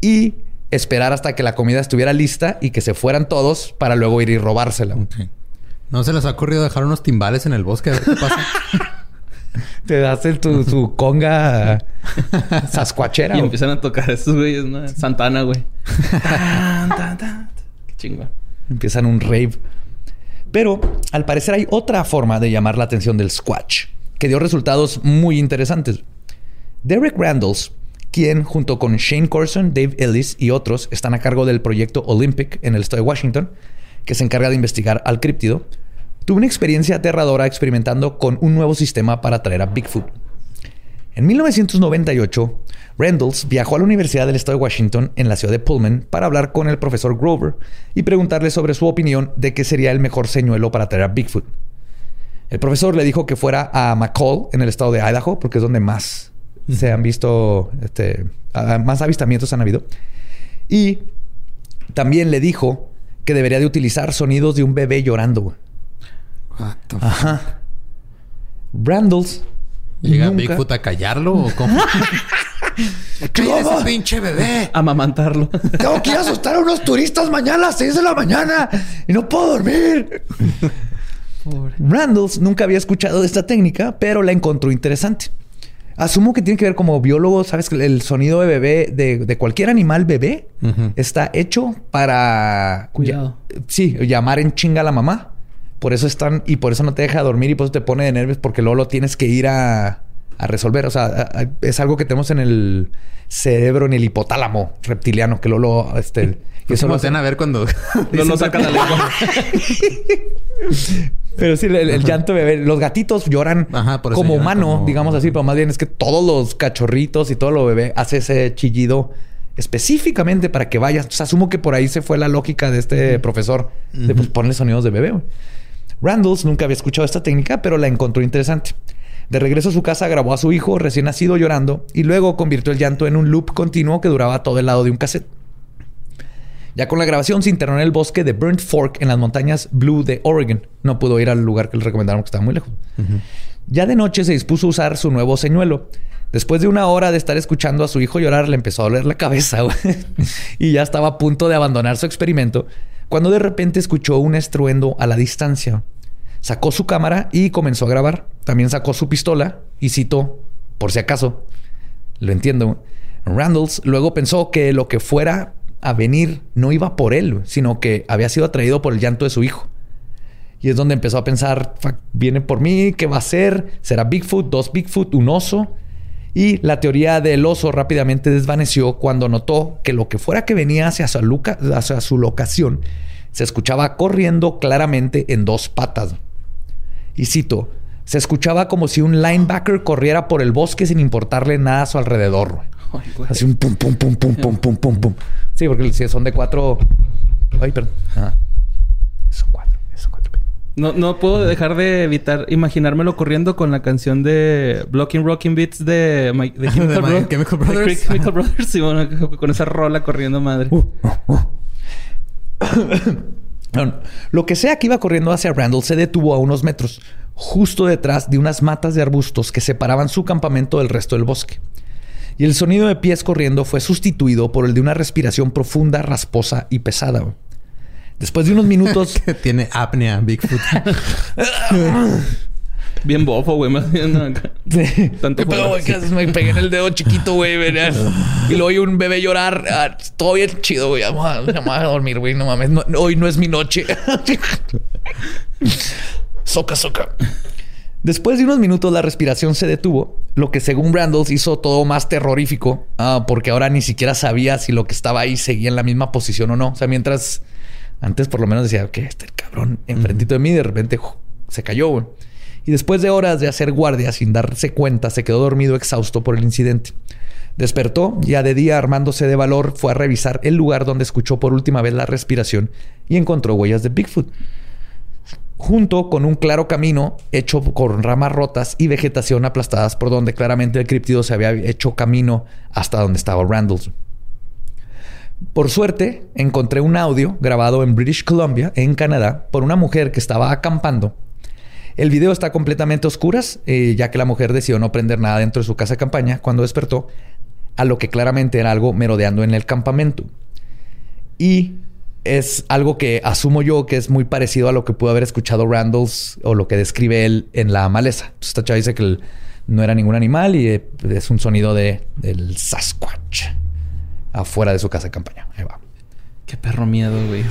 y esperar hasta que la comida estuviera lista y que se fueran todos para luego ir y robársela. ¿No se les ha ocurrido dejar unos timbales en el bosque a ver qué pasa? <laughs> Te das el, tu, su conga sascuachera. Y empiezan a tocar esos güeyes, ¿no? Santana, güey. <laughs> Empiezan un rave. Pero al parecer hay otra forma de llamar la atención del Squatch, que dio resultados muy interesantes. Derek Randalls, quien junto con Shane Corson, Dave Ellis y otros están a cargo del proyecto Olympic en el estado de Washington, que se encarga de investigar al críptido, tuvo una experiencia aterradora experimentando con un nuevo sistema para atraer a Bigfoot. En 1998, Randalls viajó a la Universidad del Estado de Washington en la ciudad de Pullman para hablar con el profesor Grover y preguntarle sobre su opinión de qué sería el mejor señuelo para traer a Bigfoot. El profesor le dijo que fuera a McCall, en el estado de Idaho, porque es donde más se han visto, este, más avistamientos han habido. Y también le dijo que debería de utilizar sonidos de un bebé llorando. Ajá. Randalls. ¿Llega Bigfoot a callarlo o cómo? <laughs> ese pinche bebé! A Amamantarlo. Tengo que ir a asustar a unos turistas mañana a las 6 de la mañana y no puedo dormir. Randalls nunca había escuchado de esta técnica, pero la encontró interesante. Asumo que tiene que ver como biólogo, sabes que el sonido de bebé, de, cualquier animal bebé, está hecho para... Cuidado. sí, llamar en chinga a la mamá. Por eso están, y por eso no te deja dormir y por eso te pone de nervios, porque luego lo tienes que ir a, resolver. O sea, es algo que tenemos en el cerebro, en el hipotálamo reptiliano, que luego lo, este, y eso lo hacen a ver cuando <laughs> <laughs> no lo sacan la lengua. <laughs> Pero sí, el, llanto bebé. Los gatitos lloran como humano, digamos así, pero más bien es que todos los cachorritos y todo lo bebé hace ese chillido específicamente para que vayas. O asumo que por ahí se fue la lógica de este profesor de pues, ponerle sonidos de bebé. Randalls nunca había escuchado esta técnica, pero la encontró interesante. De regreso a su casa grabó a su hijo recién nacido llorando y luego convirtió el llanto en un loop continuo que duraba todo el lado de un cassette. Ya con la grabación se internó en el bosque de Burnt Fork en las montañas Blue de Oregon. No pudo ir al lugar que le recomendaron que estaba muy lejos. Ya de noche se dispuso a usar su nuevo señuelo. Después de una hora de estar escuchando a su hijo llorar, le empezó a doler la cabeza <laughs> y ya estaba a punto de abandonar su experimento cuando de repente escuchó un estruendo a la distancia. Sacó su cámara y comenzó a grabar. También sacó su pistola y citó, por si acaso, lo entiendo. Randalls luego pensó que lo que fuera a venir no iba por él, sino que había sido atraído por el llanto de su hijo. Y es donde empezó a pensar, viene por mí, ¿qué va a ser? ¿Será Bigfoot, dos Bigfoot, un oso? Y la teoría del oso rápidamente desvaneció cuando notó que lo que fuera que venía hacia su, hacia su locación se escuchaba corriendo claramente en dos patas. Y cito, se escuchaba como si un linebacker corriera por el bosque sin importarle nada a su alrededor. Así un pum, pum, pum, pum, pum, pum, pum, pum. Sí, porque si son de cuatro. Ay, perdón. Cuatro. Son cuatro. No, no puedo dejar de evitar imaginármelo corriendo con la canción de Blocking Rocking Beats de, <laughs> de Chemical, Brothers. Chemical Brothers. Bueno, <laughs> con esa rola corriendo madre. Uh, uh, uh. <coughs> Lo que sea que iba corriendo hacia Randall se detuvo a unos metros, justo detrás de unas matas de arbustos que separaban su campamento del resto del bosque y el sonido de pies corriendo fue sustituido por el de una respiración profunda, rasposa y pesada. Después de unos minutos... <laughs> tiene apnea, Bigfoot. <laughs> Bien bofo, güey. Más bien sí. Tanto Pero, güey, que me pegué en el dedo chiquito, güey. y luego oí un bebé llorar. Ah, todo bien chido, güey. Vamos a, vamos a dormir, güey. No mames. hoy no es mi noche. <laughs> soca, soca. Después de unos minutos la respiración se detuvo, lo que según Randalls hizo todo más terrorífico, ah, porque ahora ni siquiera sabía si lo que estaba ahí seguía en la misma posición o no. O sea, mientras antes por lo menos decía que este cabrón enfrentito de mí de repente se cayó. Y después de horas de hacer guardia sin darse cuenta, se quedó dormido exhausto por el incidente. Despertó, ya de día armándose de valor, fue a revisar el lugar donde escuchó por última vez la respiración y encontró huellas de Bigfoot junto con un claro camino hecho con ramas rotas y vegetación aplastadas por donde claramente el criptido se había hecho camino hasta donde estaba Randalls. Por suerte, encontré un audio grabado en British Columbia, en Canadá, por una mujer que estaba acampando. El video está completamente a oscuras, eh, ya que la mujer decidió no prender nada dentro de su casa de campaña cuando despertó, a lo que claramente era algo merodeando en el campamento. Y es algo que asumo yo que es muy parecido a lo que pudo haber escuchado Randalls o lo que describe él en la maleza. esta chava dice que no era ningún animal y eh, es un sonido de, del Sasquatch afuera de su casa de campaña. Ahí va. Qué perro miedo, güey.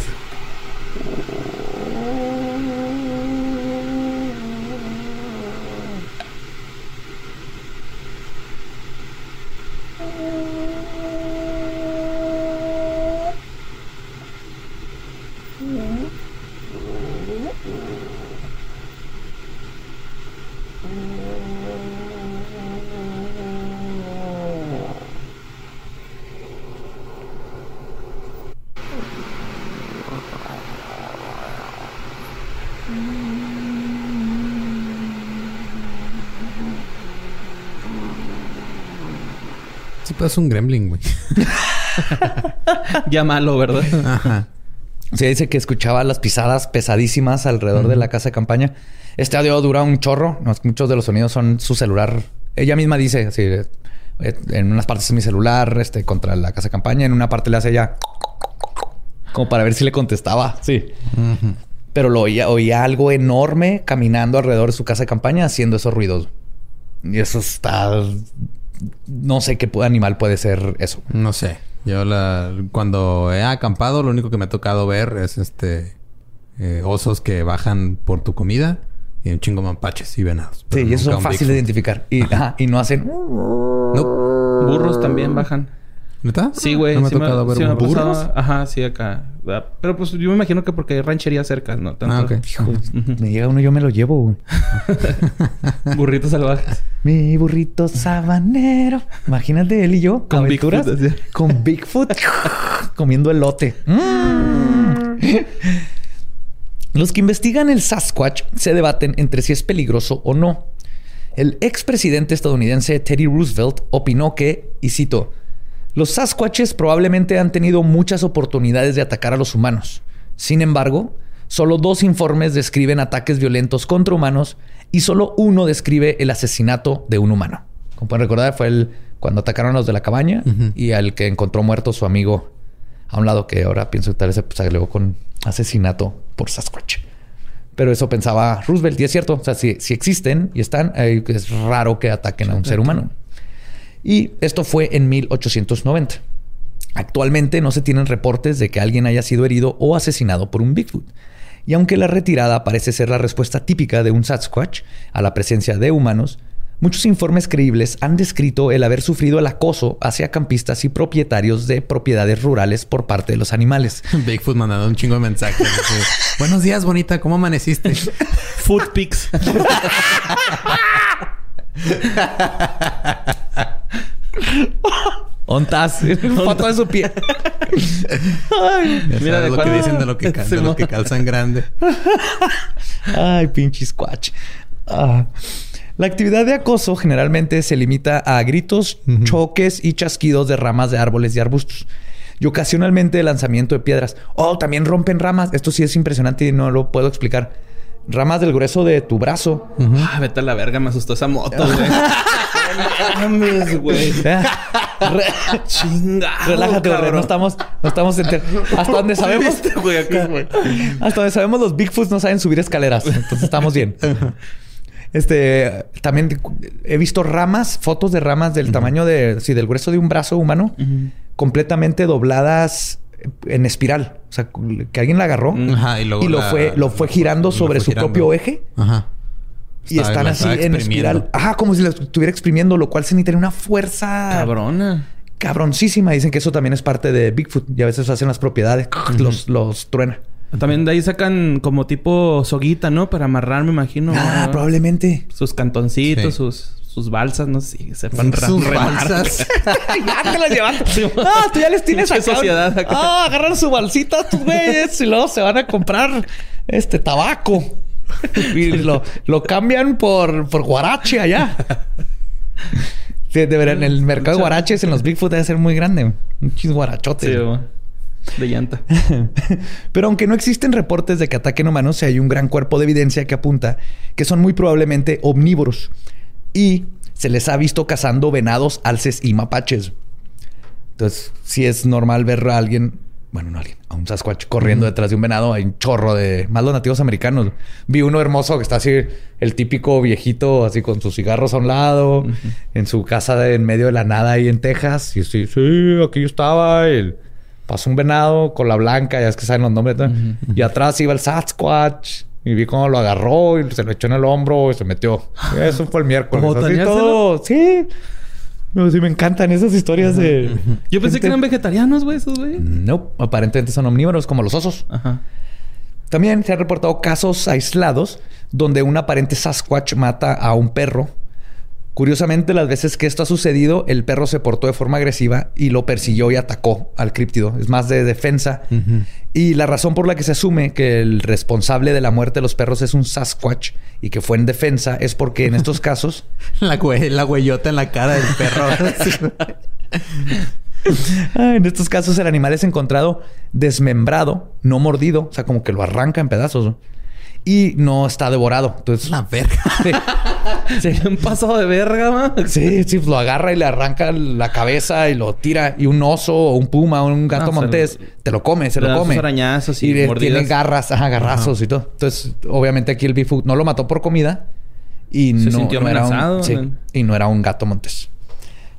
Es un gremlin, güey. <laughs> ya malo, ¿verdad? Ajá. Se dice que escuchaba las pisadas pesadísimas alrededor de la casa de campaña. Este audio dura un chorro. Muchos de los sonidos son su celular. Ella misma dice así, eh, en unas partes es mi celular, este, contra la casa de campaña. En una parte le hace ella como para ver si le contestaba. Sí. Pero lo oía, oía algo enorme caminando alrededor de su casa de campaña haciendo esos ruidos. Y eso está. No sé qué animal puede ser eso. No sé. Yo la, cuando he acampado, lo único que me ha tocado ver es este eh, osos que bajan por tu comida y un chingo mapaches y venados. Sí, y eso es fácil de identificar. Y, y no hacen. No. Burros también bajan. ¿Neta? Sí, güey. No me ha tocado ver burros. Ajá, sí, acá. Pero pues yo me imagino que porque hay ranchería cerca, ¿no? Tanto, ah, ok. Me llega uno, yo me lo llevo, güey. <laughs> Burritos salvajes. Mi burrito sabanero. Imagínate él y yo. Con aventuras. Bigfoot, con Bigfoot. <laughs> comiendo elote. Mm. Los que investigan el Sasquatch se debaten entre si es peligroso o no. El expresidente estadounidense Teddy Roosevelt opinó que, y cito, los Sasquatches probablemente han tenido muchas oportunidades de atacar a los humanos. Sin embargo, solo dos informes describen ataques violentos contra humanos y solo uno describe el asesinato de un humano. Como pueden recordar, fue el cuando atacaron a los de la cabaña y al que encontró muerto su amigo a un lado que ahora pienso que tal vez se pues, agregó con asesinato por Sasquatch. Pero eso pensaba Roosevelt y es cierto. O sea, si, existen y están, es raro que ataquen a un ser humano. Y esto fue en 1890. Actualmente no se tienen reportes de que alguien haya sido herido o asesinado por un Bigfoot. Y aunque la retirada parece ser la respuesta típica de un Sasquatch a la presencia de humanos, muchos informes creíbles han descrito el haber sufrido el acoso hacia campistas y propietarios de propiedades rurales por parte de los animales. <laughs> Bigfoot mandando un chingo de mensajes. Buenos días, bonita. ¿Cómo amaneciste? Food pics. <laughs> <laughs> Ontas. Foto de su pie. mira de lo que dicen de lo que, <laughs> que calzan grande. <laughs> Ay, pinche squatch. Ah. La actividad de acoso generalmente se limita a gritos, choques y chasquidos de ramas de árboles y arbustos. Y ocasionalmente el lanzamiento de piedras. Oh, también rompen ramas. Esto sí es impresionante y no lo puedo explicar ramas del grueso de tu brazo. Ah, vete a la verga, me asustó esa moto, güey. <laughs> mames, güey. <laughs> Chinga. Relájate, güey. No estamos, no estamos Hasta donde sabemos. güey, acá, güey. Hasta donde sabemos, los Bigfoots no saben subir escaleras. Entonces estamos bien. Este también he visto ramas, fotos de ramas del tamaño de, sí, del grueso de un brazo humano, completamente dobladas en espiral. O sea, que alguien la agarró y, lo, fue, lo fue girando sobre su propio eje. Ajá. Y están así en espiral. Ajá, como si lo estuviera exprimiendo, lo cual se necesita una fuerza. Cabrona. Cabroncísima. Dicen que eso también es parte de Bigfoot. Y a veces hacen las propiedades. <laughs> los, los truena. También de ahí sacan como tipo soguita, ¿no? Para amarrar, me imagino. Ah, probablemente. Sus cantoncitos, sus sus balsas, no sé si sepan Sus balsas. <laughs> ya te las llevaste. <laughs> Ah, tú ya les tienes acá. sociedad acá. Ah, agarran su balsita, tus güeyes, y luego se van a comprar este tabaco. <laughs> y lo, lo cambian por, por guarache allá. De en el mercado de guaraches en los Bigfoot debe ser muy grande. Un chis guarachote. Sí, de llanta. Pero aunque no existen reportes de que ataquen humanos, hay un gran cuerpo de evidencia que apunta que son muy probablemente omnívoros y se les ha visto cazando venados, alces y mapaches. Entonces, si es normal ver a alguien, bueno, no alguien, a un Sasquatch corriendo detrás de un venado, hay un chorro de más los nativos americanos. Vi uno hermoso que está así, el típico viejito, así con sus cigarros a un lado, en su casa en medio de la nada ahí en Texas. Y así, sí, aquí yo estaba. Y pasó un venado con la blanca, ya es que saben los nombres. Y atrás iba el Sasquatch. Y vi cómo lo agarró y se lo echó en el hombro y se metió. Eso fue el miércoles. Así todo. Sí. sí, me encantan esas historias de. Yo pensé que eran vegetarianos, güey, esos güey. No, aparentemente son omnívoros como los osos. Ajá. También se han reportado casos aislados donde un aparente Sasquatch mata a un perro Curiosamente, las veces que esto ha sucedido, el perro se portó de forma agresiva y lo persiguió y atacó al críptido. Es más de defensa. Y la razón por la que se asume que el responsable de la muerte de los perros es un Sasquatch y que fue en defensa es porque en estos <laughs> casos... la, la huellota en la cara del perro. <laughs> Ah, en estos casos el animal es encontrado desmembrado, no mordido, o sea, como que lo arranca en pedazos y no está devorado. Entonces, la verga. <laughs> Sí. un paso de verga, man. Sí, sí, lo agarra y le arranca la cabeza y lo tira. Y un oso o un puma o un gato montés te lo come, se lo come. arañazos y, tiene garras, ajá, garrazos y todo. Entonces, obviamente aquí el Bigfoot no lo mató por comida y no, era un, y no era un gato montés.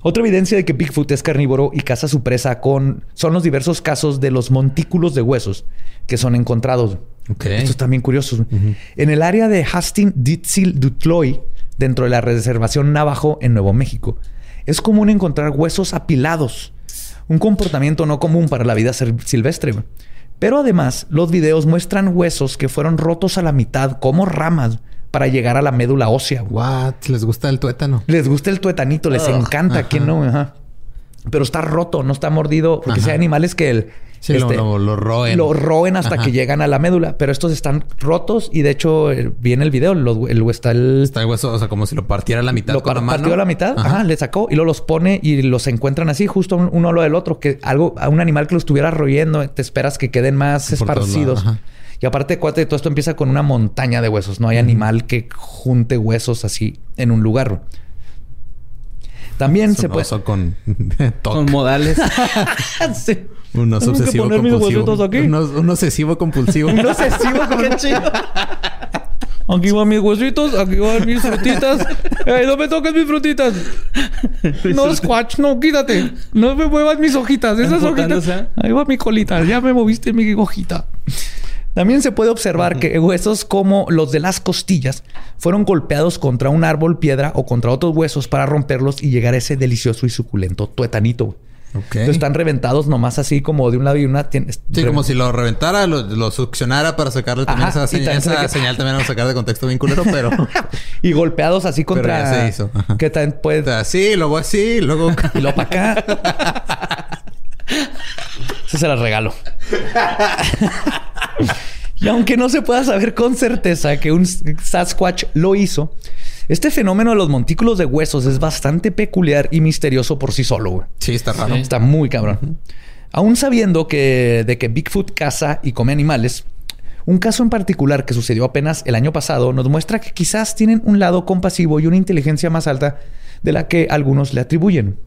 Otra evidencia de que Bigfoot es carnívoro y caza su presa con son los diversos casos de los montículos de huesos que son encontrados. Okay. Esto es también curioso. En el área de Hastings Ditzil Dutloy, dentro de la reservación Navajo en Nuevo México, es común encontrar huesos apilados, un comportamiento no común para la vida silvestre. Pero además, los videos muestran huesos que fueron rotos a la mitad como ramas para llegar a la médula ósea. What? ¿Les gusta el tuétano? Les gusta el tuetanito, les encanta. ¿Quién no? Pero está roto, no está mordido. Porque si hay animales que el, Sí, lo, este, roen. Lo roen hasta que llegan a la médula. Pero estos están rotos y de hecho eh, viene el video. el, está el... Está el hueso, o sea, como si lo partiera a la mitad. Lo partió a la mitad. Ajá. le sacó y luego los pone y los encuentran así, justo uno a lo del otro. Que algo, a un animal que lo estuviera royendo, te esperas que queden más esparcidos. Y aparte, cuate, todo esto empieza con una montaña de huesos. No hay animal que junte huesos así en un lugar. También se puede. con, <laughs> con modales. <laughs> sí. Un obsesivo compulsivo. Aquí? Un, obsesivo compulsivo. un obsesivo <laughs> compulsivo. Aquí van mis huesitos, aquí van mis frutitas. ¡Ey, no me toques mis frutitas! No, Squatch, no, quítate. No me muevas mis hojitas. Esas hojitas. Ahí va mi colita. Ya me moviste mi hojita. También se puede observar que huesos como los de las costillas fueron golpeados contra un árbol, piedra o contra otros huesos para romperlos y llegar a ese delicioso y suculento tuetanito. están reventados nomás así como de un lado y una. Sí, como si lo reventara, lo, succionara para sacarle también esa, señal, esa señal también a sacar de contexto bien culero, pero. <laughs> y golpeados así contra. Pero ya se hizo. Que también puede. Así, luego así, <laughs> luego. y luego para acá. <laughs> Eso se la regalo. Y aunque no se pueda saber con certeza que un Sasquatch lo hizo, este fenómeno de los montículos de huesos es bastante peculiar y misterioso por sí solo. Sí, está raro. Está muy cabrón. Aún sabiendo que de que Bigfoot caza y come animales, un caso en particular que sucedió apenas el año pasado nos muestra que quizás tienen un lado compasivo y una inteligencia más alta de la que algunos le atribuyen.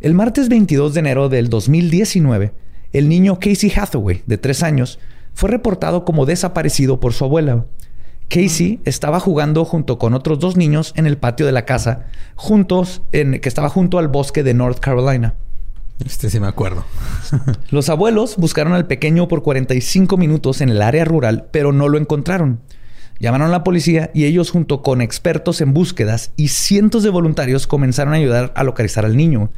El martes 22 de enero del 2019, el niño Casey Hathaway, de tres años, fue reportado como desaparecido por su abuela. Casey estaba jugando junto con otros dos niños en el patio de la casa, juntos en, que estaba junto al bosque de North Carolina. Este sí me acuerdo. <laughs> Los abuelos buscaron al pequeño por 45 minutos en el área rural, pero no lo encontraron. Llamaron a la policía y ellos junto con expertos en búsquedas y cientos de voluntarios comenzaron a ayudar a localizar al niño.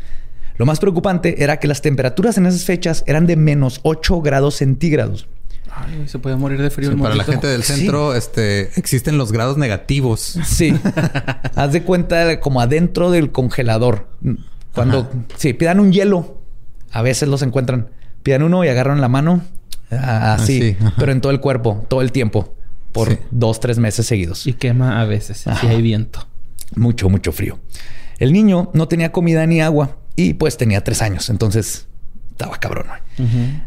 Lo más preocupante era que las temperaturas en esas fechas eran de menos 8 grados centígrados. Ay, se puede morir de frío. para la gente del centro, este, existen los grados negativos. Sí. <laughs> Haz de cuenta como adentro del congelador. Cuando sí, pidan un hielo, a veces los encuentran. Pidan uno y agarran la mano así, pero en todo el cuerpo, todo el tiempo, por dos, tres meses seguidos. Y quema a veces, si hay viento. Mucho, mucho frío. El niño no tenía comida ni agua y pues tenía tres años. Entonces estaba cabrón.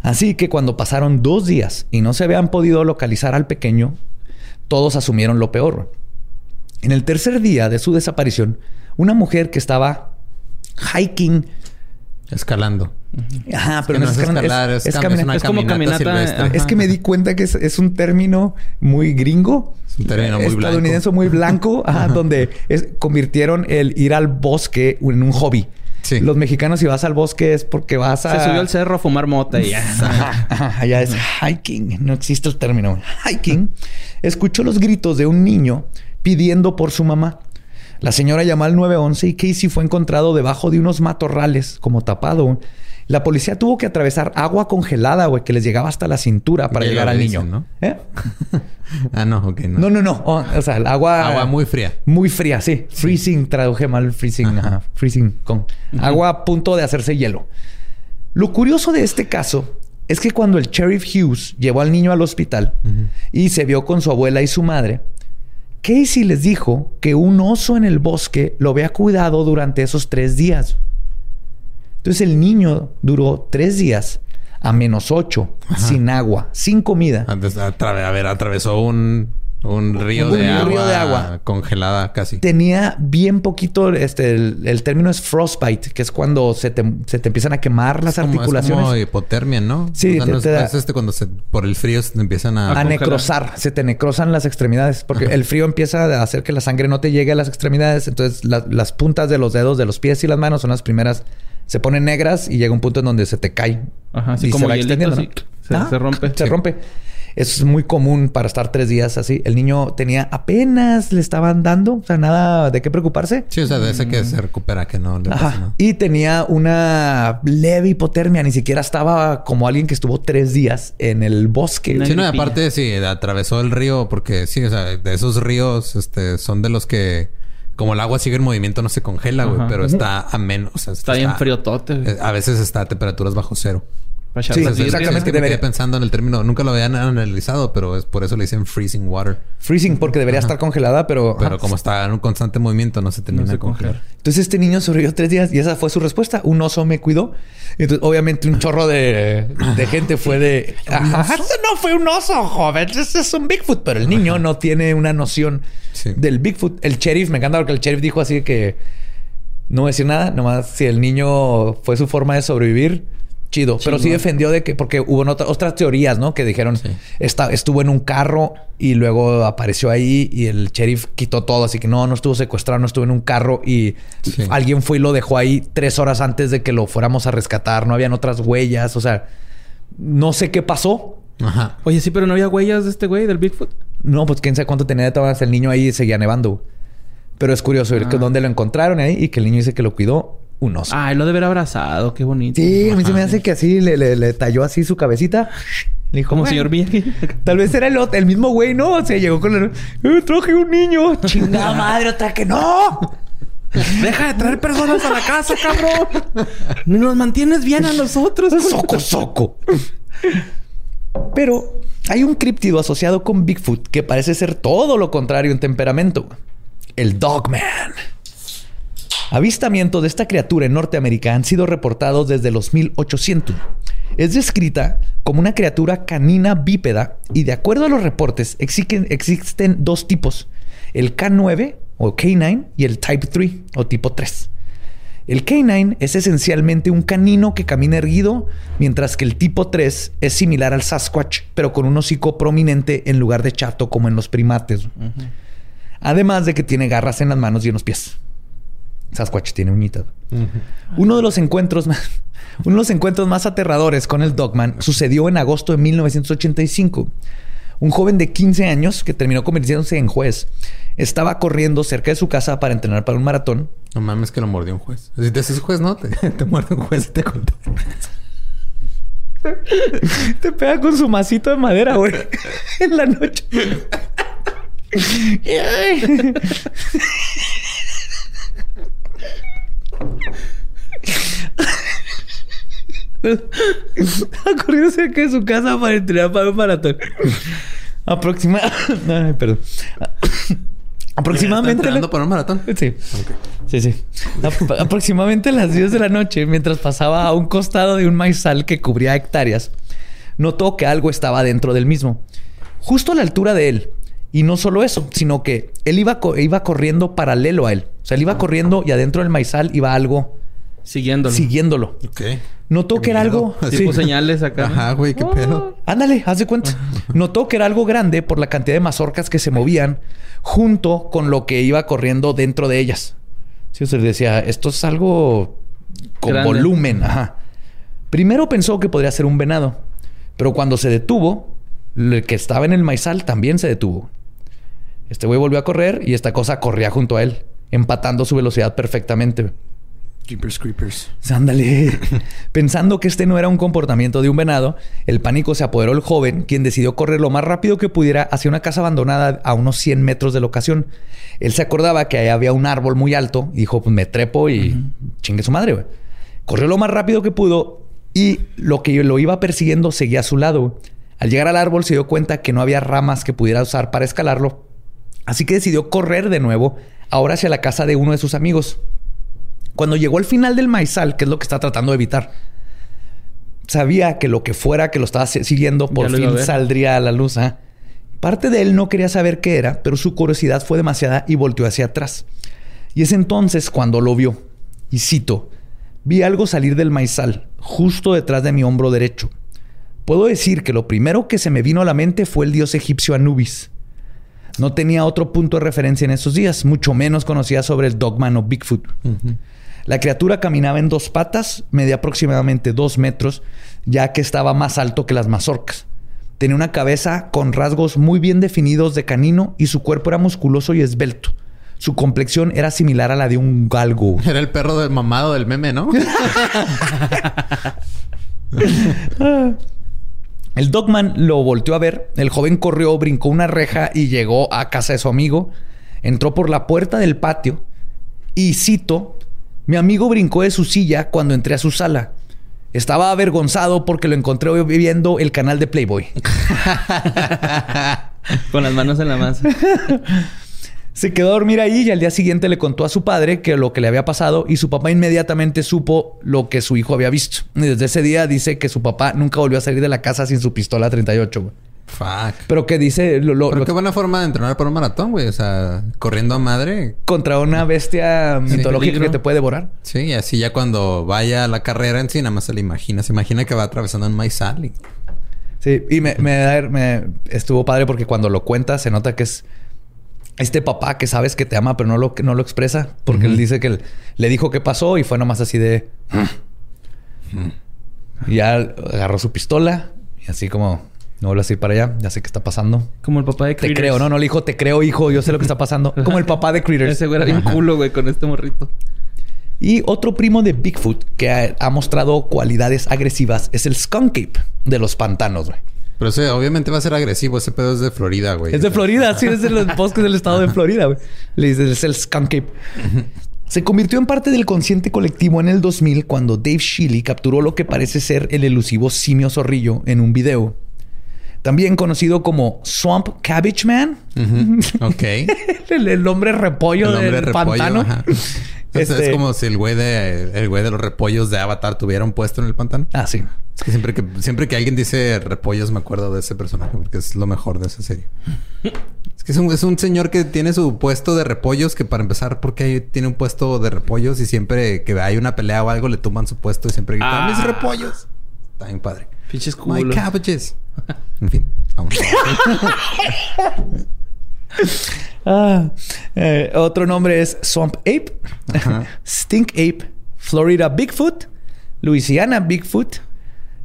Así que cuando pasaron dos días y no se habían podido localizar al pequeño, todos asumieron lo peor. En el tercer día de su desaparición, una mujer que estaba hiking. Escalando. Ajá, pero no, es, escalar, es, como caminata. Es que me di cuenta que es, un término muy gringo. Es un término muy estadounidense muy blanco, donde convirtieron el ir al bosque en un hobby. Los mexicanos si vas al bosque es porque vas a... Se subió al cerro a fumar mota y ya. <laughs> allá es hiking. No existe el término. Hiking. Escuchó los gritos de un niño pidiendo por su mamá. La señora llamó al 911 y Casey fue encontrado debajo de unos matorrales, como tapado. La policía tuvo que atravesar agua congelada, güey, que les llegaba hasta la cintura para llegar al niño. ¿no? ¿Eh? <laughs> ah, no, ok, no. No, no, no. Oh, o sea, el agua. Agua muy fría. Muy fría, sí. Freezing, traduje mal freezing. Ajá. Freezing con agua a punto de hacerse hielo. Lo curioso de este caso es que cuando el sheriff Hughes llevó al niño al hospital y se vio con su abuela y su madre, Casey les dijo que un oso en el bosque lo había cuidado durante esos tres días. Entonces el niño duró tres días a menos ocho, sin agua, sin comida. Antes, a, ver, atravesó un un río, de, agua congelada casi. Tenía bien poquito, este, el, término es frostbite, que es cuando se te, empiezan a quemar las articulaciones. Es como hipotermia, ¿no? Sí, es, este cuando se, por el frío se te empiezan a... A, necrosar, se te necrosan las extremidades, porque el frío empieza a hacer que la sangre no te llegue a las extremidades, entonces las puntas de los dedos de los pies y las manos son las primeras, se ponen negras y llega un punto en donde se te cae. Ajá, así como se va extendiendo, se, rompe. Se rompe. Eso es muy común para estar tres días así. El niño tenía apenas le estaban dando, o sea, nada de qué preocuparse. Sí, o sea, de ese que se recupera, que no le pasa Y tenía una leve hipotermia, ni siquiera estaba como alguien que estuvo tres días en el bosque. Sí, no, aparte sí, atravesó el río, porque sí, o sea, de esos ríos este, son de los que como el agua sigue en movimiento, no se congela, güey, pero está a menos. O sea, está, bien frío tote. A veces está a temperaturas bajo cero. Sí, exactamente. debería... pensando en el término, nunca lo habían analizado, pero es por eso le dicen freezing water. Freezing porque debería estar congelada, pero... Pero como está en un constante movimiento, no se tenía que congelar. Entonces este niño sobrevivió tres días y esa fue su respuesta. Un oso me cuidó. Entonces, obviamente, un chorro de, gente fue de... no fue un oso, joven. Ese es un Bigfoot. Pero el niño no tiene una noción del Bigfoot. El sheriff, me encanta porque el sheriff dijo así que... No voy a decir nada, nomás si el niño fue su forma de sobrevivir chido. Pero sí defendió de que, porque hubo otras teorías, ¿no? Que dijeron, estuvo en un carro y luego apareció ahí y el sheriff quitó todo. Así que no, no estuvo secuestrado, no estuvo en un carro y alguien fue y lo dejó ahí tres horas antes de que lo fuéramos a rescatar. No habían otras huellas. O sea, no sé qué pasó. Ajá. Oye, sí, pero no había huellas de este güey, del Bigfoot. No, pues quién sabe cuánto tenía de todas el niño ahí y seguía nevando. Pero es curioso ver ah. dónde lo encontraron ahí y que el niño dice que lo cuidó un oso. Ay, lo de haber abrazado, qué bonito. Sí, a mí se me hace que así le, le, talló así su cabecita. Le dijo, como señor Miyagi. <laughs> Tal vez era el, el mismo güey, ¿no? O sea, llegó con el... Eh, traje un niño. <laughs> Chingada madre, otra que no. Deja de traer personas a la casa, cabrón. Nos mantienes bien a nosotros. Soco, soco. Pero hay un críptido asociado con Bigfoot que parece ser todo lo contrario en temperamento. El Dogman. Avistamientos de esta criatura en Norteamérica han sido reportados desde los 1800. Es descrita como una criatura canina bípeda y de acuerdo a los reportes existen, existen dos tipos, el K9 o K9 y el Type 3 o tipo 3. El K9 es esencialmente un canino que camina erguido, mientras que el tipo 3 es similar al Sasquatch, pero con un hocico prominente en lugar de chato como en los primates. Además de que tiene garras en las manos y en los pies. Sasquatch tiene uñitas. Uno de los encuentros más, <laughs> uno de los encuentros más aterradores con el Dogman sucedió en agosto de 1985. Un joven de 15 años que terminó convirtiéndose en juez estaba corriendo cerca de su casa para entrenar para un maratón. No mames que lo mordió un juez. Si te haces juez, ¿no? <laughs> Te, muerde un juez y te <laughs> te pega con su masito de madera, güey. en la noche. Ha corrido cerca de su casa para entrenar para un maratón. Aproximadamente. perdón. Aproximadamente. para un maratón? Sí. Sí, sí. Aproximadamente a las 10 de la noche, mientras pasaba a un costado de un maizal que cubría hectáreas, notó que algo estaba dentro del mismo. Justo a la altura de él. Y no solo eso, sino que él iba, iba corriendo paralelo a él. O sea, él iba corriendo y adentro del maizal iba algo Siguiéndolo. Siguiéndolo. Ok. Notó que era algo. Tipo señales acá. Ajá, güey, qué pedo. Ah. Ándale, haz de cuenta. Notó que era algo grande por la cantidad de mazorcas que se movían junto con lo que iba corriendo dentro de ellas. Sí, o sea, decía, esto es algo con volumen. Ajá. Primero pensó que podría ser un venado, pero cuando se detuvo, el que estaba en el maizal también se detuvo. Este güey volvió a correr y esta cosa corría junto a él, empatando su velocidad perfectamente. Creepers, creepers. Ándale. <laughs> Pensando que este no era un comportamiento de un venado, el pánico se apoderó del joven, quien decidió correr lo más rápido que pudiera hacia una casa abandonada a unos 100 metros de la ocasión. Él se acordaba que ahí había un árbol muy alto y dijo, pues me trepo y chingue su madre. Corrió lo más rápido que pudo y lo que lo iba persiguiendo seguía a su lado. Al llegar al árbol se dio cuenta que no había ramas que pudiera usar para escalarlo, así que decidió correr de nuevo, ahora hacia la casa de uno de sus amigos. Cuando llegó al final del maizal, que es lo que está tratando de evitar, sabía que lo que fuera que lo estaba siguiendo por fin saldría a la luz. ¿ah? Parte de él no quería saber qué era, pero su curiosidad fue demasiada y volteó hacia atrás. Y es entonces cuando lo vio. Y cito, vi algo salir del maizal, justo detrás de mi hombro derecho. Puedo decir que lo primero que se me vino a la mente fue el dios egipcio Anubis. No tenía otro punto de referencia en esos días, mucho menos conocía sobre el Dogman o Bigfoot. La criatura caminaba en dos patas, medía aproximadamente dos metros, ya que estaba más alto que las mazorcas. Tenía una cabeza con rasgos muy bien definidos de canino y su cuerpo era musculoso y esbelto. Su complexión era similar a la de un galgo. <laughs> Era el perro del mamado del meme, ¿no? <laughs> <laughs> El dogman lo volteó a ver. El joven corrió, brincó una reja y llegó a casa de su amigo. Entró por la puerta del patio y cito, mi amigo brincó de su silla cuando entré a su sala. Estaba avergonzado porque lo encontré viendo el canal de Playboy. <laughs> Con las manos en la masa. <laughs> Se quedó a dormir ahí y al día siguiente le contó a su padre que lo que le había pasado y su papá inmediatamente supo lo que su hijo había visto. Y desde ese día dice que su papá nunca volvió a salir de la casa sin su pistola 38, güey. Fuck. Pero que dice... Lo, Pero qué buena forma de entrenar para un maratón, güey. O sea, corriendo a madre. Contra una bestia mitológica que te puede devorar. Sí, y así ya cuando vaya a la carrera en sí, nada más se le imagina. Se imagina que va atravesando un maizal y... Sí, y me, me, me, estuvo padre porque cuando lo cuenta se nota que es este papá que sabes que te ama, pero no lo, no lo expresa, porque él dice que le dijo qué pasó y fue nomás así de. Y ya agarró su pistola y así como. No vuelvo a ir para allá, ya sé qué está pasando. Como el papá de Critters. Te creo, no, no le dijo, te creo, hijo, yo sé lo que está pasando. Como el papá de Critters. Ese güey era bien culo, güey, con este morrito. Y otro primo de Bigfoot que ha, mostrado cualidades agresivas es el skunk ape de los pantanos, güey. Pero obviamente va a ser agresivo. Ese pedo es de Florida, güey. Es de Florida, sí, es de los <laughs> bosques del estado de Florida, güey. Le dice, es el skunk ape. Se convirtió en parte del consciente colectivo en el 2000 cuando Dave Shealy capturó lo que parece ser el elusivo simio zorrillo en un video. También conocido como Swamp Cabbage Man. Ok. <laughs> el, hombre repollo del pantano. Es este como si el güey de el güey de los repollos de Avatar tuviera un puesto en el pantano. Ah, sí. que siempre que siempre que alguien dice repollos me acuerdo de ese personaje porque es lo mejor de esa serie. Es que es un, es un señor que tiene su puesto de repollos que para empezar porque tiene un puesto de repollos y siempre que hay una pelea o algo le tumban su puesto y siempre gritan mis ah. repollos. Está bien padre. Pinches My cabbages. en fin, vamos. <laughs> <laughs> <laughs> Ah, eh, otro nombre es Swamp Ape, <laughs> Stink Ape, Florida Bigfoot, Louisiana Bigfoot,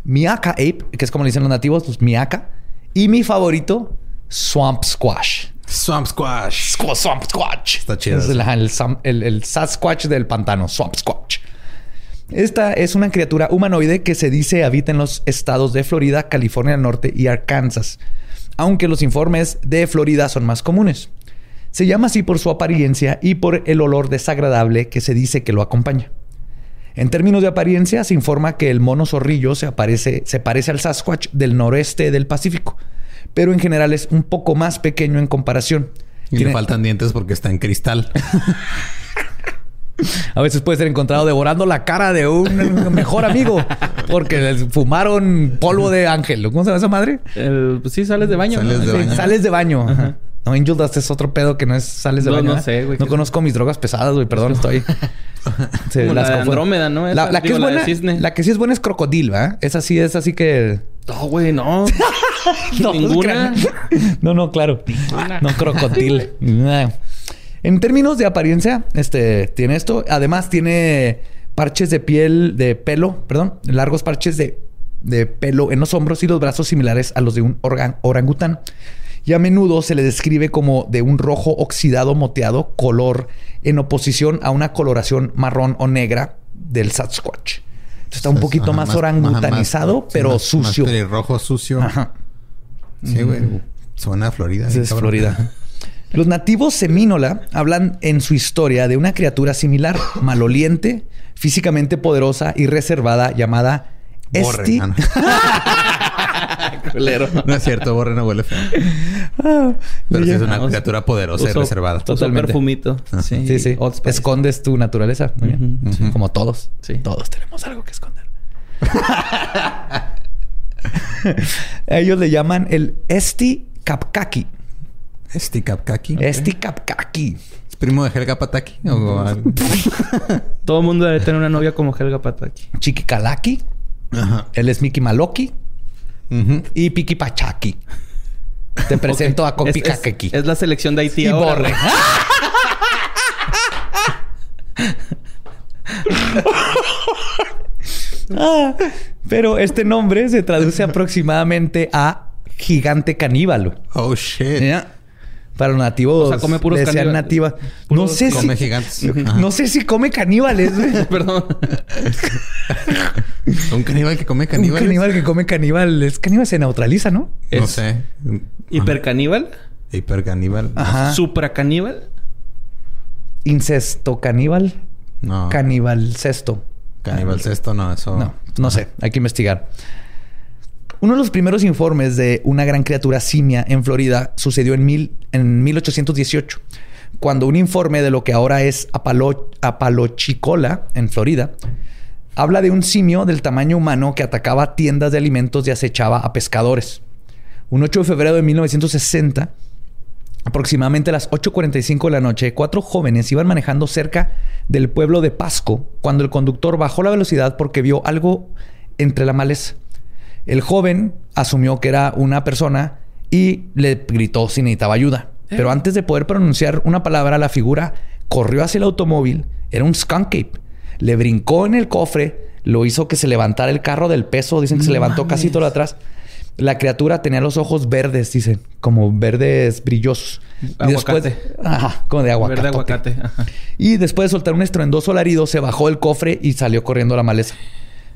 Miaka Ape, que es como le dicen los nativos, Miaka, y mi favorito, Swamp Squash. Swamp Squash. Swamp Squash. Está chido. Es el, el, Sasquatch del pantano, Swamp Squash. Esta es una criatura humanoide que se dice habita en los estados de Florida, California del Norte y Arkansas aunque los informes de Florida son más comunes. Se llama así por su apariencia y por el olor desagradable que se dice que lo acompaña. En términos de apariencia, se informa que el mono zorrillo se, se parece al Sasquatch del noreste del Pacífico, pero en general es un poco más pequeño en comparación. Y le faltan dientes porque está en cristal. <laughs> A veces puede ser encontrado devorando la cara de un mejor amigo porque les fumaron polvo de ángel. ¿Cómo se llama esa madre? pues sí, sales de baño. Sales, de, baño. sales de baño. No, Angel Dust es otro pedo que no es sales de baño. No ¿eh? sé, güey. No conozco mis drogas pesadas, güey. Perdón, estoy. <laughs> las la Andrómeda, ¿no? la, que es buena, la que sí es buena es crocodil, ¿va? Esa sí es así que. No, güey, no. <laughs> no Ninguna. no, no, claro. No, crocodil. <laughs> En términos de apariencia, este tiene esto. Además, tiene parches de piel, de pelo, perdón, largos parches de, pelo en los hombros y los brazos similares a los de un orangután. Y a menudo se le describe como de un rojo oxidado moteado, color en oposición a una coloración marrón o negra del Sasquatch. está un poquito más, orangutanizado, pero sucio. Más rojo sucio. Ajá. Sí, güey. Suena a Florida. Es Florida. <laughs> Los nativos semínola hablan en su historia de una criatura similar, maloliente, físicamente poderosa y reservada llamada Esti. <laughs> no es cierto, Borre no huele feo. Ah, Pero sí es una criatura poderosa y reservada. Totalmente. perfumito. Sí, sí. Escondes tu naturaleza. Como todos. Sí. Todos tenemos algo que esconder. <laughs> Ellos le llaman el Esti Kapkaki. Esti Kapkaki. Esti Kapkaki. ¿Es primo de Helga Pataki? <laughs> Todo el mundo debe tener una novia como Helga Pataki. Chiquikalaki. Ajá. Él es Miki Maloki. Y Piki Pachaki. Te <laughs> presento a Kopi es, es, la selección de Haití y Borre. <laughs> Ah, pero este nombre se traduce aproximadamente a gigante caníbal. Oh shit. Para los nativos. O sea, come puros caníbales. nativa. no sé come si. gigantes. No sé si come caníbales. <laughs> Perdón. Un caníbal que come caníbales. Un caníbal que come caníbales. Caníbal se neutraliza, ¿no? No sé. ¿Hipercaníbal? Hipercaníbal. Ajá. ¿Supracaníbal? Incesto caníbal. No. Caníbal cesto. Caníbal cesto, no, eso. No, no sé. Hay que investigar. Uno de los primeros informes de una gran criatura simia en Florida sucedió en, mil, en 1818, cuando un informe de lo que ahora es Apalo, Apalochicola, en Florida, habla de un simio del tamaño humano que atacaba tiendas de alimentos y acechaba a pescadores. Un 8 de febrero de 1960, aproximadamente a las 8.45 de la noche, cuatro jóvenes iban manejando cerca del pueblo de Pasco cuando el conductor bajó la velocidad porque vio algo entre la maleza. El joven asumió que era una persona y le gritó si necesitaba ayuda. Eh. Pero antes de poder pronunciar una palabra, la figura corrió hacia el automóvil. Era un skunk. Le brincó en el cofre, lo hizo que se levantara el carro del peso. Dicen que se levantó casi todo atrás. La criatura tenía los ojos verdes, dicen, como verdes brillosos. Aguacate. ajá, como de aguacate. Verde aguacate. Y después de soltar un estruendoso alarido, se bajó el cofre y salió corriendo a la maleza.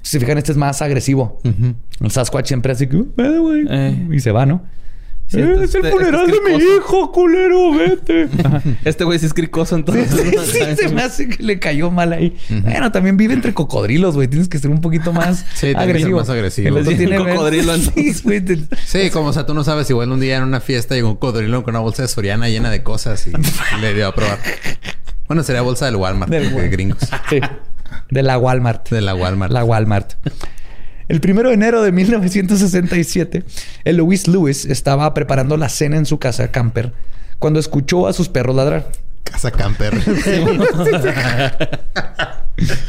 Si se fijan, este es más agresivo. El Sasquatch siempre así que, eh. y se va, ¿no? Eh, es el funeral de mi hijo, culero, vete. <laughs> este güey sí es cricoso, entonces. Sí, se me hace que le cayó mal ahí. Bueno, también vive entre cocodrilos, güey. Tienes que ser un poquito más <laughs> sí, agresivo. más agresivo. El tiene cocodrilo <laughs> sí, sí, como o sea, tú no sabes, igual un día en una fiesta llegó un cocodrilo con una bolsa de Soriana llena de cosas y le dio a probar. Bueno, sería bolsa del Walmart, de gringos. Sí. De la Walmart. De la Walmart. La Walmart. El primero de enero de 1967, el Louis Lewis estaba preparando la cena en su casa camper cuando escuchó a sus perros ladrar. Casa camper. <laughs>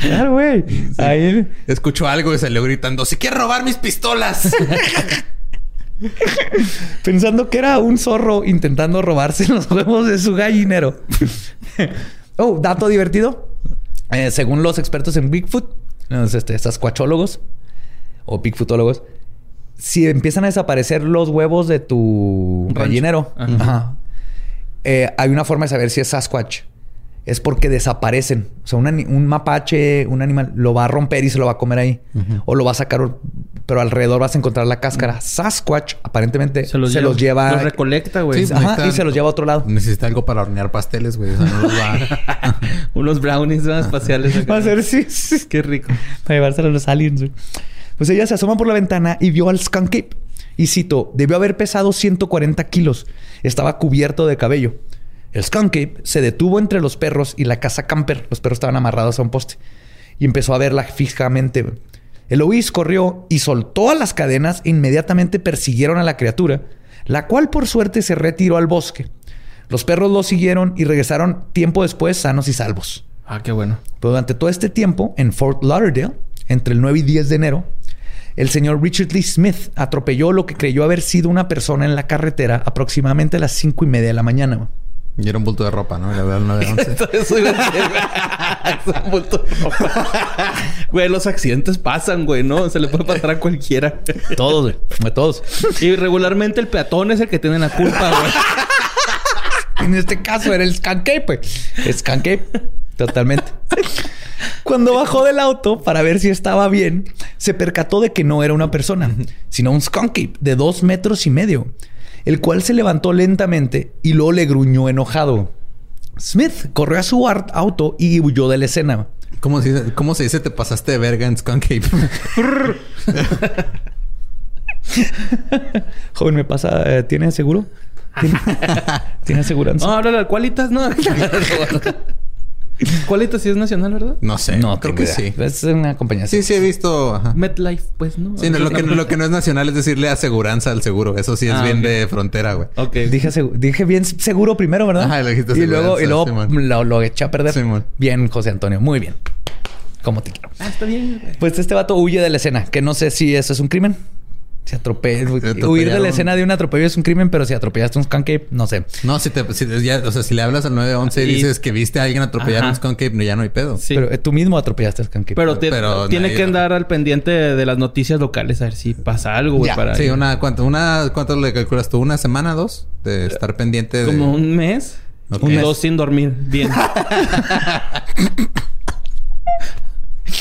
claro, güey. Ahí escuchó algo y salió gritando: ¡Si quiere robar mis pistolas! <laughs> Pensando que era un zorro intentando robarse los huevos de su gallinero. <laughs> oh, dato divertido. Eh, según los expertos en Bigfoot, los este, sasquatchólogos o Bigfootólogos, si empiezan a desaparecer los huevos de tu gallinero, eh, hay una forma de saber si es Sasquatch es porque desaparecen. O sea, un mapache, un animal, lo va a romper y se lo va a comer ahí. O lo va a sacar, pero alrededor vas a encontrar la cáscara. Sasquatch, aparentemente, se los, lleva. Los recolecta, güey. Sí, y se los lleva a otro lado. Necesita algo para hornear pasteles, güey. O sea, no los va... <laughs> Unos brownies espaciales. <laughs> Va a ser, sí, Qué rico. Para llevárselo a los aliens, güey. Pues ella se asoma por la ventana y vio al skunk Y cito, debió haber pesado 140 kilos. Estaba cubierto de cabello. El skunk se detuvo entre los perros y la casa camper. Los perros estaban amarrados a un poste. Y empezó a verla fijamente. Eloís corrió y soltó a las cadenas e inmediatamente persiguieron a la criatura, la cual por suerte se retiró al bosque. Los perros lo siguieron y regresaron tiempo después sanos y salvos. Ah, qué bueno. Pero durante todo este tiempo, en Fort Lauderdale, entre el 9 y 10 de enero, el señor Richard Lee Smith atropelló lo que creyó haber sido una persona en la carretera aproximadamente a las 5 y media de la mañana. Y era un bulto de ropa, ¿no? Y le el 911. Eso iba a decir, es un bulto de ropa. <laughs> güey, los accidentes pasan, güey, ¿no? Se le puede pasar a cualquiera. todos, güey. Todos. Y regularmente el peatón es el que tiene la culpa, güey. en este caso era el Skankape, pues. Skankape. Totalmente. Cuando bajó del auto para ver si estaba bien, se percató de que no era una persona, sino un Skankape de dos metros y medio el cual se levantó lentamente y luego le gruñó enojado. Smith corrió a su auto y huyó de la escena. ¿Cómo se dice? ¿Cómo se dice te pasaste de verga en Skunk <laughs> Joven, ¿me pasa? Eh, ¿Tiene seguro? ¿Tiene, <laughs> ¿tiene aseguranza? No, ahora Qualitas, no. <laughs> Qualitas sí es nacional, ¿verdad? No sé. No, creo que sí. Es una compañía. Sí, sí, he visto. MetLife, pues, ¿no? Sí, lo, que, lo que no es nacional es decirle aseguranza al seguro. Eso sí es ah, bien de frontera, güey. Ok. Dije, dije bien seguro primero, ¿verdad? Ajá, lo dijiste Y luego, y luego lo, lo, eché a perder. bien, José Antonio. Muy bien. Como te quiero. Ah, está bien. Pues este vato huye de la escena. Que no sé si eso es un crimen. Se atropella. Huir de la escena de un atropello es un crimen, pero si atropellaste un skunk no sé. No, si te, si, ya, o sea, si le hablas al 911 y dices que viste a alguien atropellar un skunk ya no hay pedo. Sí. Pero eh, tú mismo atropellaste a skunk Pero, tiene que andar al pendiente de, las noticias locales a ver si pasa algo, güey. Para sí, una, ¿cuánto, una, ¿cuánto le calculas tú? ¿Una semana, dos? De estar pendiente de. Como un mes. Un mes. Dos sin dormir. Bien. <laughs> <laughs>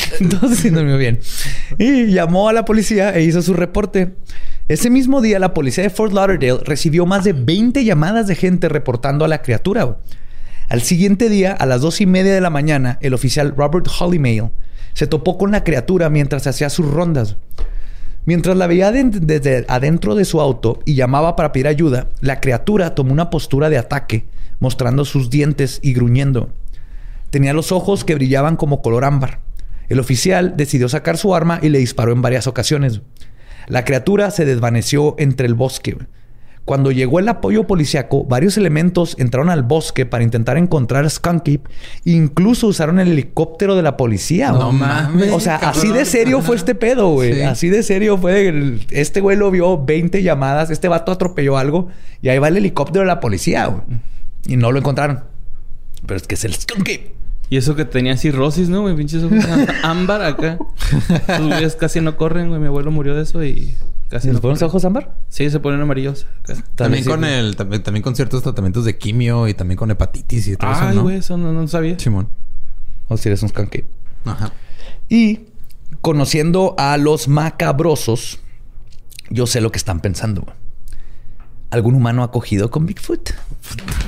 <laughs> Entonces sí durmió bien. Y llamó a la policía e hizo su reporte. Ese mismo día, la policía de Fort Lauderdale recibió más de 20 llamadas de gente reportando a la criatura. Al siguiente día, a las dos y media de la mañana, el oficial Robert Hollymail se topó con la criatura mientras hacía sus rondas. Mientras la veía desde adentro de su auto y llamaba para pedir ayuda, la criatura tomó una postura de ataque, mostrando sus dientes y gruñendo. Tenía los ojos que brillaban como color ámbar. El oficial decidió sacar su arma y le disparó en varias ocasiones. La criatura se desvaneció entre el bosque. Cuando llegó el apoyo policiaco, varios elementos entraron al bosque para intentar encontrar a Skunky. Incluso usaron el helicóptero de la policía. No mames. O sea, así de serio fue este pedo, güey. Así de serio fue. este güey lo vio 20 llamadas. Este vato atropelló algo. Y ahí va el helicóptero de la policía, güey. Y no lo encontraron. Pero es que es el Skunky. Y eso que tenía cirrosis, ¿no, güey? Pinches ojos ámbar acá. <laughs> Sus güeyes casi no corren, güey. Mi abuelo murió de eso y casi no ponen ojos ámbar? Sí, se ponen amarillos. También, con el... También, con ciertos tratamientos de quimio y también con hepatitis y todo eso, ¿no? güey. Eso no, no sabía. Simón. O si eres un skanky. Ajá. Y conociendo a los macabrosos, yo sé lo que están pensando, güey. ¿Algún humano ha cogido con Bigfoot?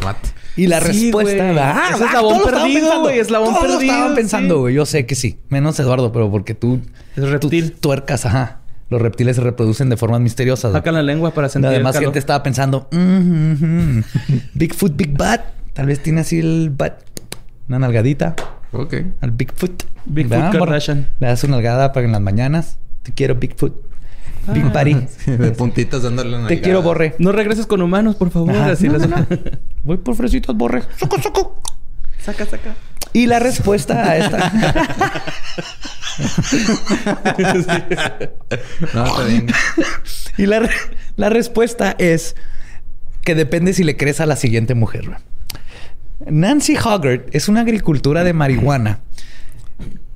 What? Y la respuesta ah, es eslabón perdido, güey. Eslabón todos perdido. estaban pensando, güey. Yo sé que sí. Menos Eduardo, pero porque tú... Es reptil. Tú, tuercas, ajá. Los reptiles se reproducen de formas misteriosas. Sacan la lengua para sentir Además, gente estaba pensando... <laughs> Bigfoot, Big Butt. Tal vez tiene así el butt. Una nalgadita. Ok. Al Bigfoot. Bigfoot Kardashian. Le das una nalgada para en las mañanas. Te quiero, Bigfoot. Big ah. De puntitas dándole una Te quiero, Borre. No regreses con humanos, por favor. <laughs> Voy por fresitas, Borre. Soco, soco. Saca, saca. Y la respuesta a esta. <laughs> no, está bien. Y la, la respuesta es que depende si le crees a la siguiente mujer. Nancy Hoggart es una agricultura de marihuana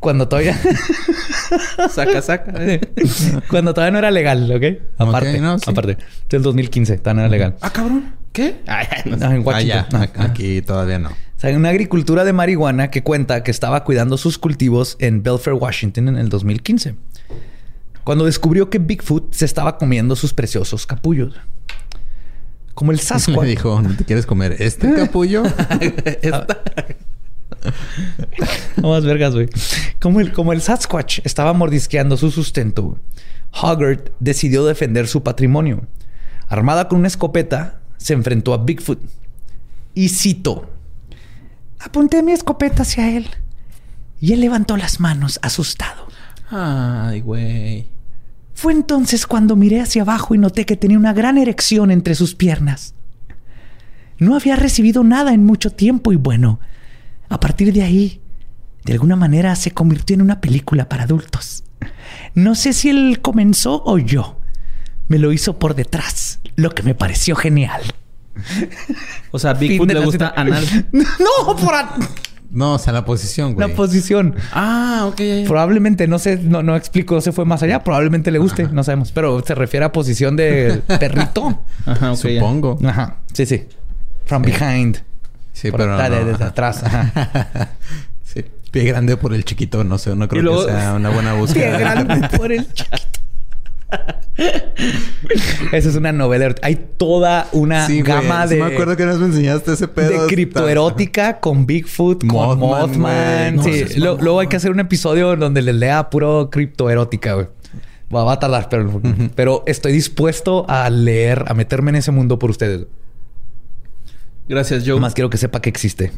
cuando todavía. <laughs> saca, saca. <laughs> cuando todavía no era legal, ¿ok? Aparte, no, aparte. Del 2015, todavía no era legal. Ah, cabrón. ¿Qué? en ah, Aquí todavía no. O sea, una agricultura de marihuana que cuenta que estaba cuidando sus cultivos en Belfair, Washington en el 2015. Cuando descubrió que Bigfoot se estaba comiendo sus preciosos capullos. Como el <laughs> Sasquatch. Me dijo, ¿no te quieres comer este capullo? Esta. <laughs> no más vergas, güey. Como el, como el Sasquatch estaba mordisqueando su sustento, Hoggart decidió defender su patrimonio. Armada con una escopeta, se enfrentó a Bigfoot. Y citó: Apunté mi escopeta hacia él. Y él levantó las manos, asustado. Ay, güey. Fue entonces cuando miré hacia abajo y noté que tenía una gran erección entre sus piernas. No había recibido nada en mucho tiempo y bueno, a partir de ahí, de alguna manera se convirtió en una película para adultos. No sé si él comenzó o yo. Me lo hizo por detrás, lo que me pareció genial. O sea, Bigfoot le gusta anal. <laughs> No, por No, o sea, la posición, güey. La posición. Ah, ok. Probablemente, no sé, no, no explico, se fue más allá. Probablemente le guste, no sabemos. Pero se refiere a posición de perrito. <laughs> Ajá, Supongo. Ajá, sí, sí. From behind. Sí, pero no. desde atrás. <laughs> sí. Pie grande por el chiquito, no sé, no creo que sea una buena <laughs> búsqueda. Pie grande por el chiquito. <laughs> Esa es una novela. Hay toda una gama de. Sí, me acuerdo que nos enseñaste ese pedo. De criptoerótica con Bigfoot, con Mothman. sí. luego hay que hacer un episodio donde les lea puro criptoerótica, güey. Va, a tardar, pero, pero estoy dispuesto a leer, a meterme en ese mundo por ustedes. Gracias, Joe. Más quiero que sepa que existe.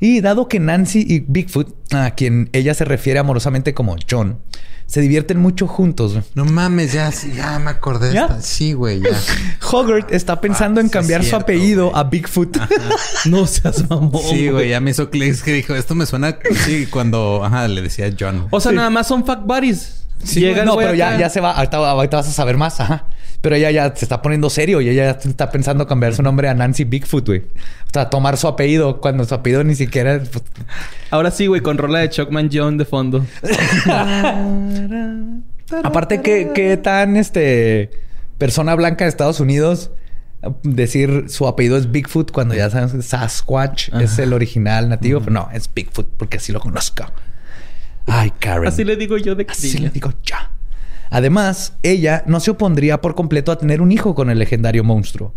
Y dado que Nancy y Bigfoot, a quien ella se refiere amorosamente como John, se divierten mucho juntos. No mames, ya, ya me acordé. ¿Ya? Sí, güey, ya. <laughs> Hogarth está pensando ah, en cambiar su apellido a Bigfoot. <laughs> no seas mamón. Sí, güey, ya me hizo clics que dijo, esto me suena sí, cuando ajá, le decía John. O sea, nada más son fuck buddies. Sí, no, pero ya, ya se va. Ahorita, ahorita, vas a saber más. Ajá. Pero ella ya se está poniendo serio y ella ya está pensando cambiar su nombre a Nancy Bigfoot, güey. O sea, tomar su apellido cuando su apellido ni siquiera. Pues, Ahora sí, güey, con rola de Chuckman John de fondo. <laughs> Aparte, ¿qué, ¿qué, tan este persona blanca de Estados Unidos decir su apellido es Bigfoot cuando ya saben Sasquatch es el original nativo? Pero no, es Bigfoot porque así lo conozco. Ay, Karen. Así le digo yo de Así le digo ya. Además, ella no se opondría por completo a tener un hijo con el legendario monstruo.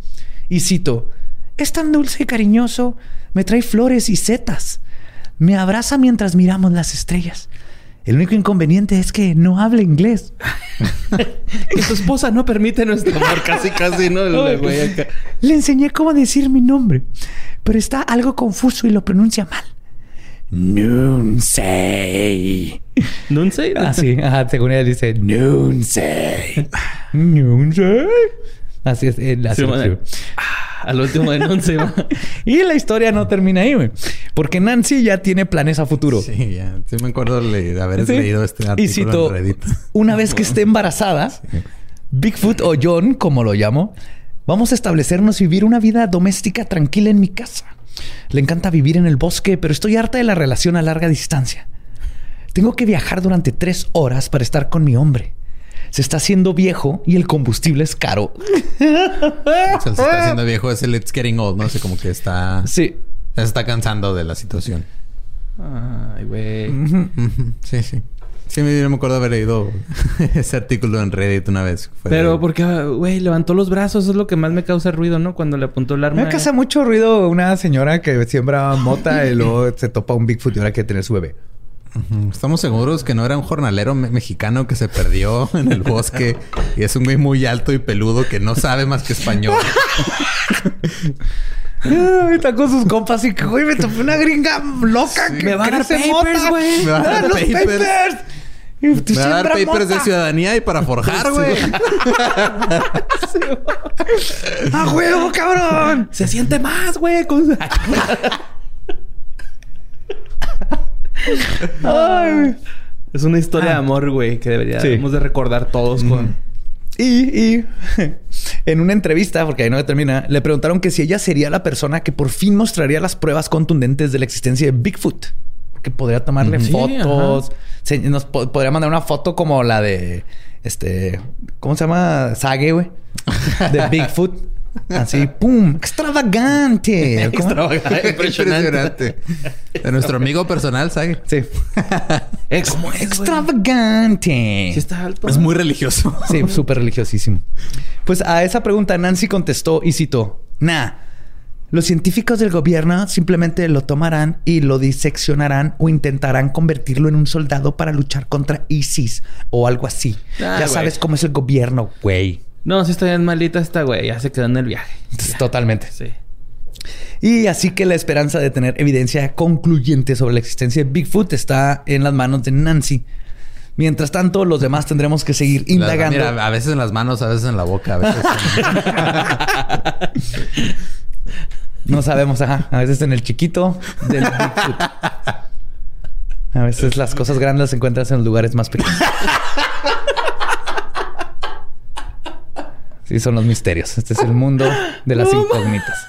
Y cito, es tan dulce y cariñoso, me trae flores y setas, me abraza mientras miramos las estrellas. El único inconveniente es que no habla inglés. <laughs> que su esposa no permite nuestro amor, casi, casi, ¿no? Le enseñé cómo decir mi nombre, pero está algo confuso y lo pronuncia mal. Nunsei. ¿Nunsei? Ah, sí. Ajá, según ella dice Nunsei. Nunsei. Así es. Eh, así ah, al último de Nunsei. <laughs> y la historia no termina ahí, güey. Porque Nancy ya tiene planes a futuro. Sí, ya. Sí me acuerdo de haber leído este artículo y cito, en Reddit. Una vez que esté embarazada, Bigfoot o John, como lo llamo, vamos a establecernos y vivir una vida doméstica tranquila en mi casa. Le encanta vivir en el bosque, pero estoy harta de la relación a larga distancia. Tengo que viajar durante tres horas para estar con mi hombre. Se está haciendo viejo y el combustible es caro. se está haciendo viejo es el it's getting old, ¿no? sé, como que está... Sí. Se está cansando de la situación. Ay, güey. Sí, sí. Sí, me, me acuerdo haber leído <laughs> ese artículo en Reddit una vez. Pero porque, güey, levantó los brazos. Eso es lo que más me causa ruido, ¿no? Cuando le apuntó el arma. Me causa mucho ruido una señora que siembra mota y luego <laughs> se topa un Bigfoot y ahora que tener su bebé. Estamos seguros que no era un jornalero mexicano que se perdió <laughs> en el bosque y es un güey muy alto y peludo que no sabe más que español. está con sus compas y que, güey, me topé una gringa loca que me va a dar papers, güey. Me va a dar papers. Me va a dar papers de ciudadanía y para forjar, <laughs> güey. ¡A huevo, cabrón! Se siente más, güey. Es una historia de amor, güey, que deberíamos de recordar todos con... Y, y <laughs> en una entrevista, porque ahí no termina, le preguntaron que si ella sería la persona que por fin mostraría las pruebas contundentes de la existencia de Bigfoot que podría tomarle fotos. nos podría mandar una foto como la de este. ¿Cómo se llama? Sage, güey. De <laughs> Bigfoot. Así, ¡pum! ¡Extravagante! <laughs> Extravagante. <laughs> Impresionante. De nuestro amigo personal, Sage. Sí. ¿Cómo es, Extravagante. Sí, está alto. Es muy religioso. Sí, súper religiosísimo. Pues a esa pregunta Nancy contestó y citó: Nah. Los científicos del gobierno simplemente lo tomarán y lo diseccionarán o intentarán convertirlo en un soldado para luchar contra ISIS o algo así. Ah, ya sabes cómo es el gobierno, güey. No, si está bien malita esta güey, ya se quedó en el viaje. Totalmente. Sí. Y así que la esperanza de tener evidencia concluyente sobre la existencia de Bigfoot está en las manos de Nancy. Mientras tanto, los demás tendremos que seguir indagando. mira, a veces en las manos, a veces en la boca, a veces. <laughs> <laughs> No sabemos, ajá. A veces en el chiquito del Bigfoot. A veces las cosas grandes las encuentras en los lugares más pequeños. Sí, son los misterios. Este es el mundo de las incógnitas.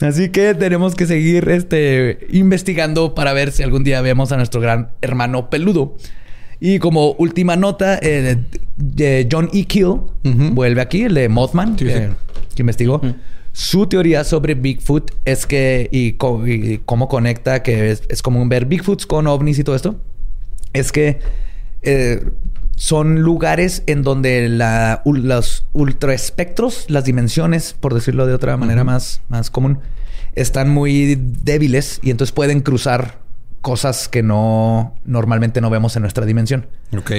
Así que tenemos que seguir este, investigando para ver si algún día vemos a nuestro gran hermano peludo. Y como última nota, eh, John E. Kill vuelve aquí, el de Mothman que investigó. Su teoría sobre Bigfoot es que, y, cómo conecta, que es, es, común ver Bigfoots con ovnis y todo esto, es que eh, son lugares en donde la, los ultraespectros, las dimensiones, por decirlo de otra manera más, más común, están muy débiles y entonces pueden cruzar cosas que no normalmente no vemos en nuestra dimensión.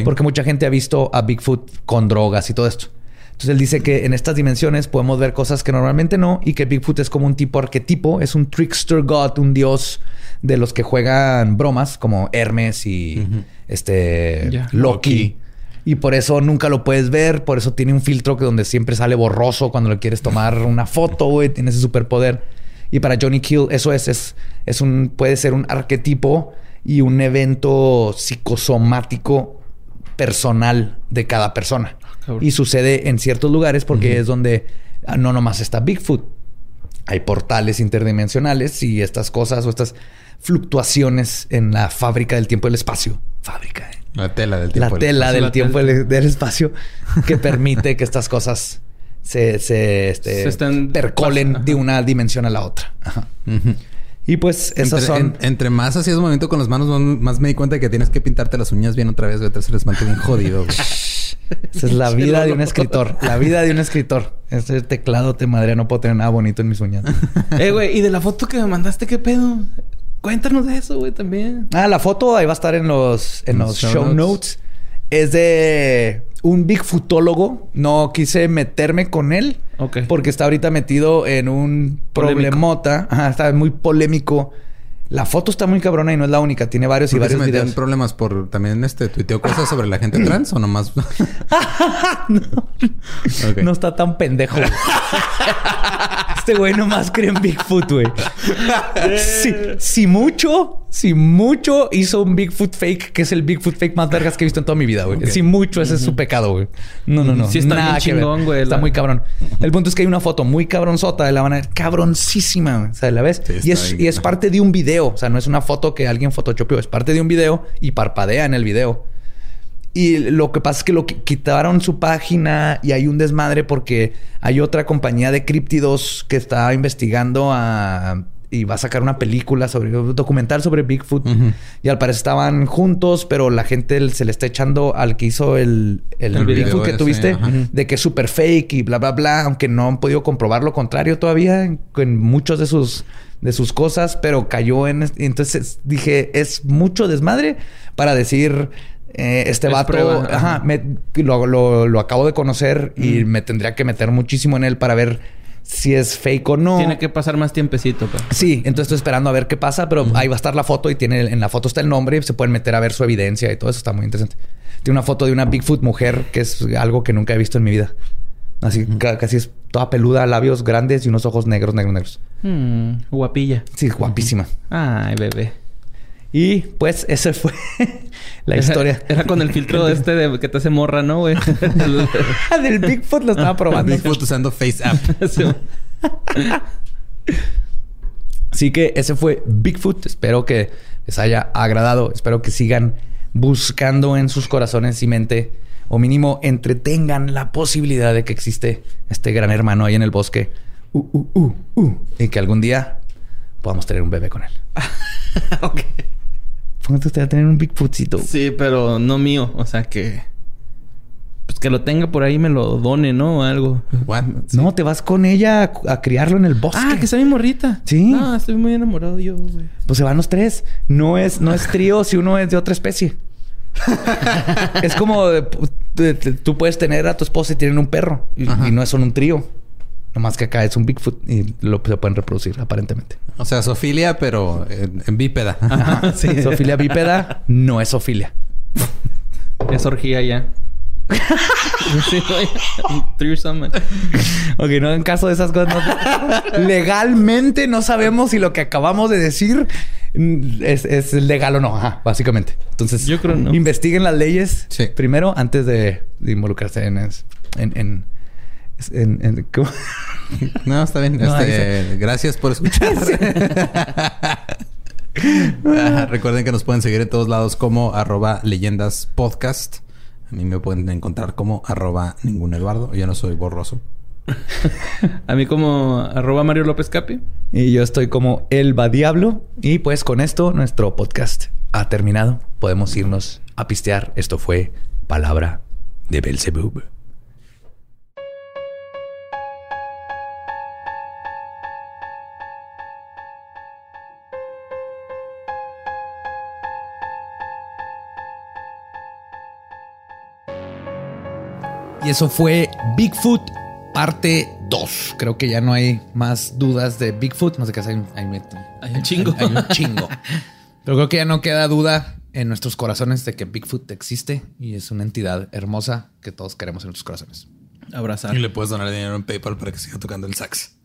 Porque mucha gente ha visto a Bigfoot con drogas y todo esto. Entonces él dice que en estas dimensiones podemos ver cosas que normalmente no y que Bigfoot es como un tipo arquetipo, es un trickster god, un dios de los que juegan bromas como Hermes y este Loki. Y por eso nunca lo puedes ver, por eso tiene un filtro que donde siempre sale borroso cuando le quieres tomar una foto, güey, tiene ese superpoder. Y para Johnny Kill eso es, es, es un, puede ser un arquetipo y un evento psicosomático personal de cada persona. Y sucede en ciertos lugares porque es donde ah, no nomás está Bigfoot. Hay portales interdimensionales y estas cosas o estas fluctuaciones en la fábrica del tiempo y el espacio. Fábrica. ¿eh? La tela del tiempo. La tela del tiempo del espacio que permite que estas cosas se, se, este, percolen de una dimensión a la otra. Y pues esas son. entre más hacías movimiento con las manos, más, me di cuenta de que tienes que pintarte las uñas bien otra vez, güey. Se les bien jodido, <laughs> Esa es la vida de un escritor. La vida de un escritor. Ese teclado te madre, no puedo tener nada bonito en mis uñas. <laughs> eh, güey, y de la foto que me mandaste, ¿qué pedo? Cuéntanos de eso, güey, también. Ah, la foto ahí va a estar en los, en los, show, notes. Es de un Bigfootólogo. No quise meterme con él. Porque está ahorita metido en un problemota. Ajá, está muy polémico la foto está muy cabrona y no es la única. Tiene varios y varios se videos. problemas por también este tuiteo cosas sobre la gente trans o nomás. <laughs> no. no está tan pendejo. <laughs> este güey nomás cree en Bigfoot, güey. <laughs> si, si, mucho, si mucho hizo un Bigfoot fake, que es el Bigfoot fake más vergas que he visto en toda mi vida, güey. Si mucho, ese es su pecado, güey. No, no, no. Sí, está Nada chingón, güey. Está muy cabrón. El punto es que hay una foto muy cabronzota de la van a ver cabroncísima. O sea, ¿la ves? y, es, y es parte de un video o sea, no es una foto que alguien photoshopeó, es parte de un video y parpadea en el video. Y lo que pasa es que lo quitaron su página y hay un desmadre porque hay otra compañía de críptidos que está investigando a y va a sacar una película sobre un documental sobre Bigfoot. Y al parecer estaban juntos pero la gente se le está echando al que hizo el, el, Bigfoot que tuviste de que es súper fake y bla bla bla aunque no han podido comprobar lo contrario todavía en muchos de sus de sus cosas, pero cayó en... Entonces dije, es mucho desmadre para decir, eh, este vato, ajá, lo, acabo de conocer y me tendría que meter muchísimo en él para ver si es fake o no. Tiene que pasar más tiempecito. Pues. Sí, entonces estoy esperando a ver qué pasa, pero ahí va a estar la foto y tiene en la foto está el nombre y se pueden meter a ver su evidencia y todo eso está muy interesante. Tiene una foto de una Bigfoot mujer que es algo que nunca he visto en mi vida. Así, casi es toda peluda, labios grandes y unos ojos negros, negros, negros. Hmm, guapilla. Sí, guapísima. Ay, bebé. Y pues esa fue <laughs> la historia. Era con el filtro <laughs> este de que te hace morra, ¿no, güey? <laughs> Del Bigfoot lo estaba probando. Bigfoot usando Face App. Así que ese fue Bigfoot. Espero que les haya agradado. Espero que sigan buscando en sus corazones y mente o mínimo entretengan la posibilidad de que existe este gran hermano ahí en el bosque. Uh, uh, uh, uh, y que algún día podamos tener un bebé con él. <laughs> ok. Póngate usted a tener un Bigfootcito. Sí, pero no mío. O sea que... Pues que lo tenga por ahí y me lo done, ¿no? O algo. No, te vas con ella a, criarlo en el bosque. Ah, que está mi morrita. Sí. No, estoy muy enamorado yo, güey. Pues se van los tres. No es, no es trío si uno es de otra especie. <laughs> es como tú puedes tener a tu esposa y tienen un perro y, no es un trío. Nomás que acá es un Bigfoot y lo se pueden reproducir aparentemente. O sea, sofilia, pero en, bípeda. sí, <laughs> sofilia bípeda no es sofilia. es orgía ya. <laughs> ok, no en caso de esas cosas. Legalmente no sabemos si lo que acabamos de decir es, legal o no, básicamente. Entonces, yo creo no. Investiguen las leyes primero antes de, involucrarse en, en, en, No, está bien. <laughs> Este, gracias por escuchar. <laughs> recuerden que nos pueden seguir en todos lados como arroba leyendas podcast. A mí me pueden encontrar como arroba ningún Eduardo. Yo no soy borroso. <laughs> a mí como arroba Mario López Capi. Y yo estoy como Elba Diablo. Y pues con esto nuestro podcast ha terminado. Podemos irnos a pistear. Esto fue Palabra de Belzebub. Y eso fue Bigfoot parte 2. Creo que ya no hay más dudas de Bigfoot. No sé qué hay, hay, hay un chingo. Hay, un chingo. <laughs> Pero creo que ya no queda duda en nuestros corazones de que Bigfoot existe y es una entidad hermosa que todos queremos en nuestros corazones. Abrazar. Y le puedes donar dinero en PayPal para que siga tocando el sax.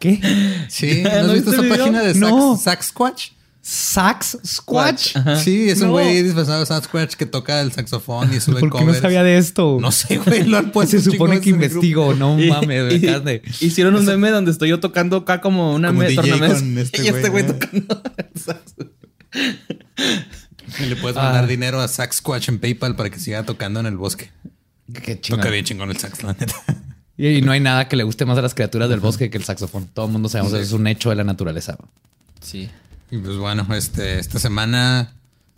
¿Qué? Sí, <laughs> ¿no, has visto esa página de sax, sax Squatch? Sax Squatch. Sí, es un güey disfrazado de Sax Squatch que toca el saxofón y sube <laughs> ¿Por qué no sabía de esto? No sé, güey, lo han <laughs> puesto. Se supone que investigo, no <laughs> mames. hicieron un meme donde estoy yo tocando acá como una como este y este güey tocando el sax. Y le puedes mandar ah. dinero a Sax Squatch en PayPal para que siga tocando en el bosque. Qué chingón. Toca bien chingón el sax, la neta. Y no hay nada que le guste más a las criaturas del bosque que el saxofón. Todo el mundo sabemos que es un hecho de la naturaleza. Sí. Y pues bueno, este, esta semana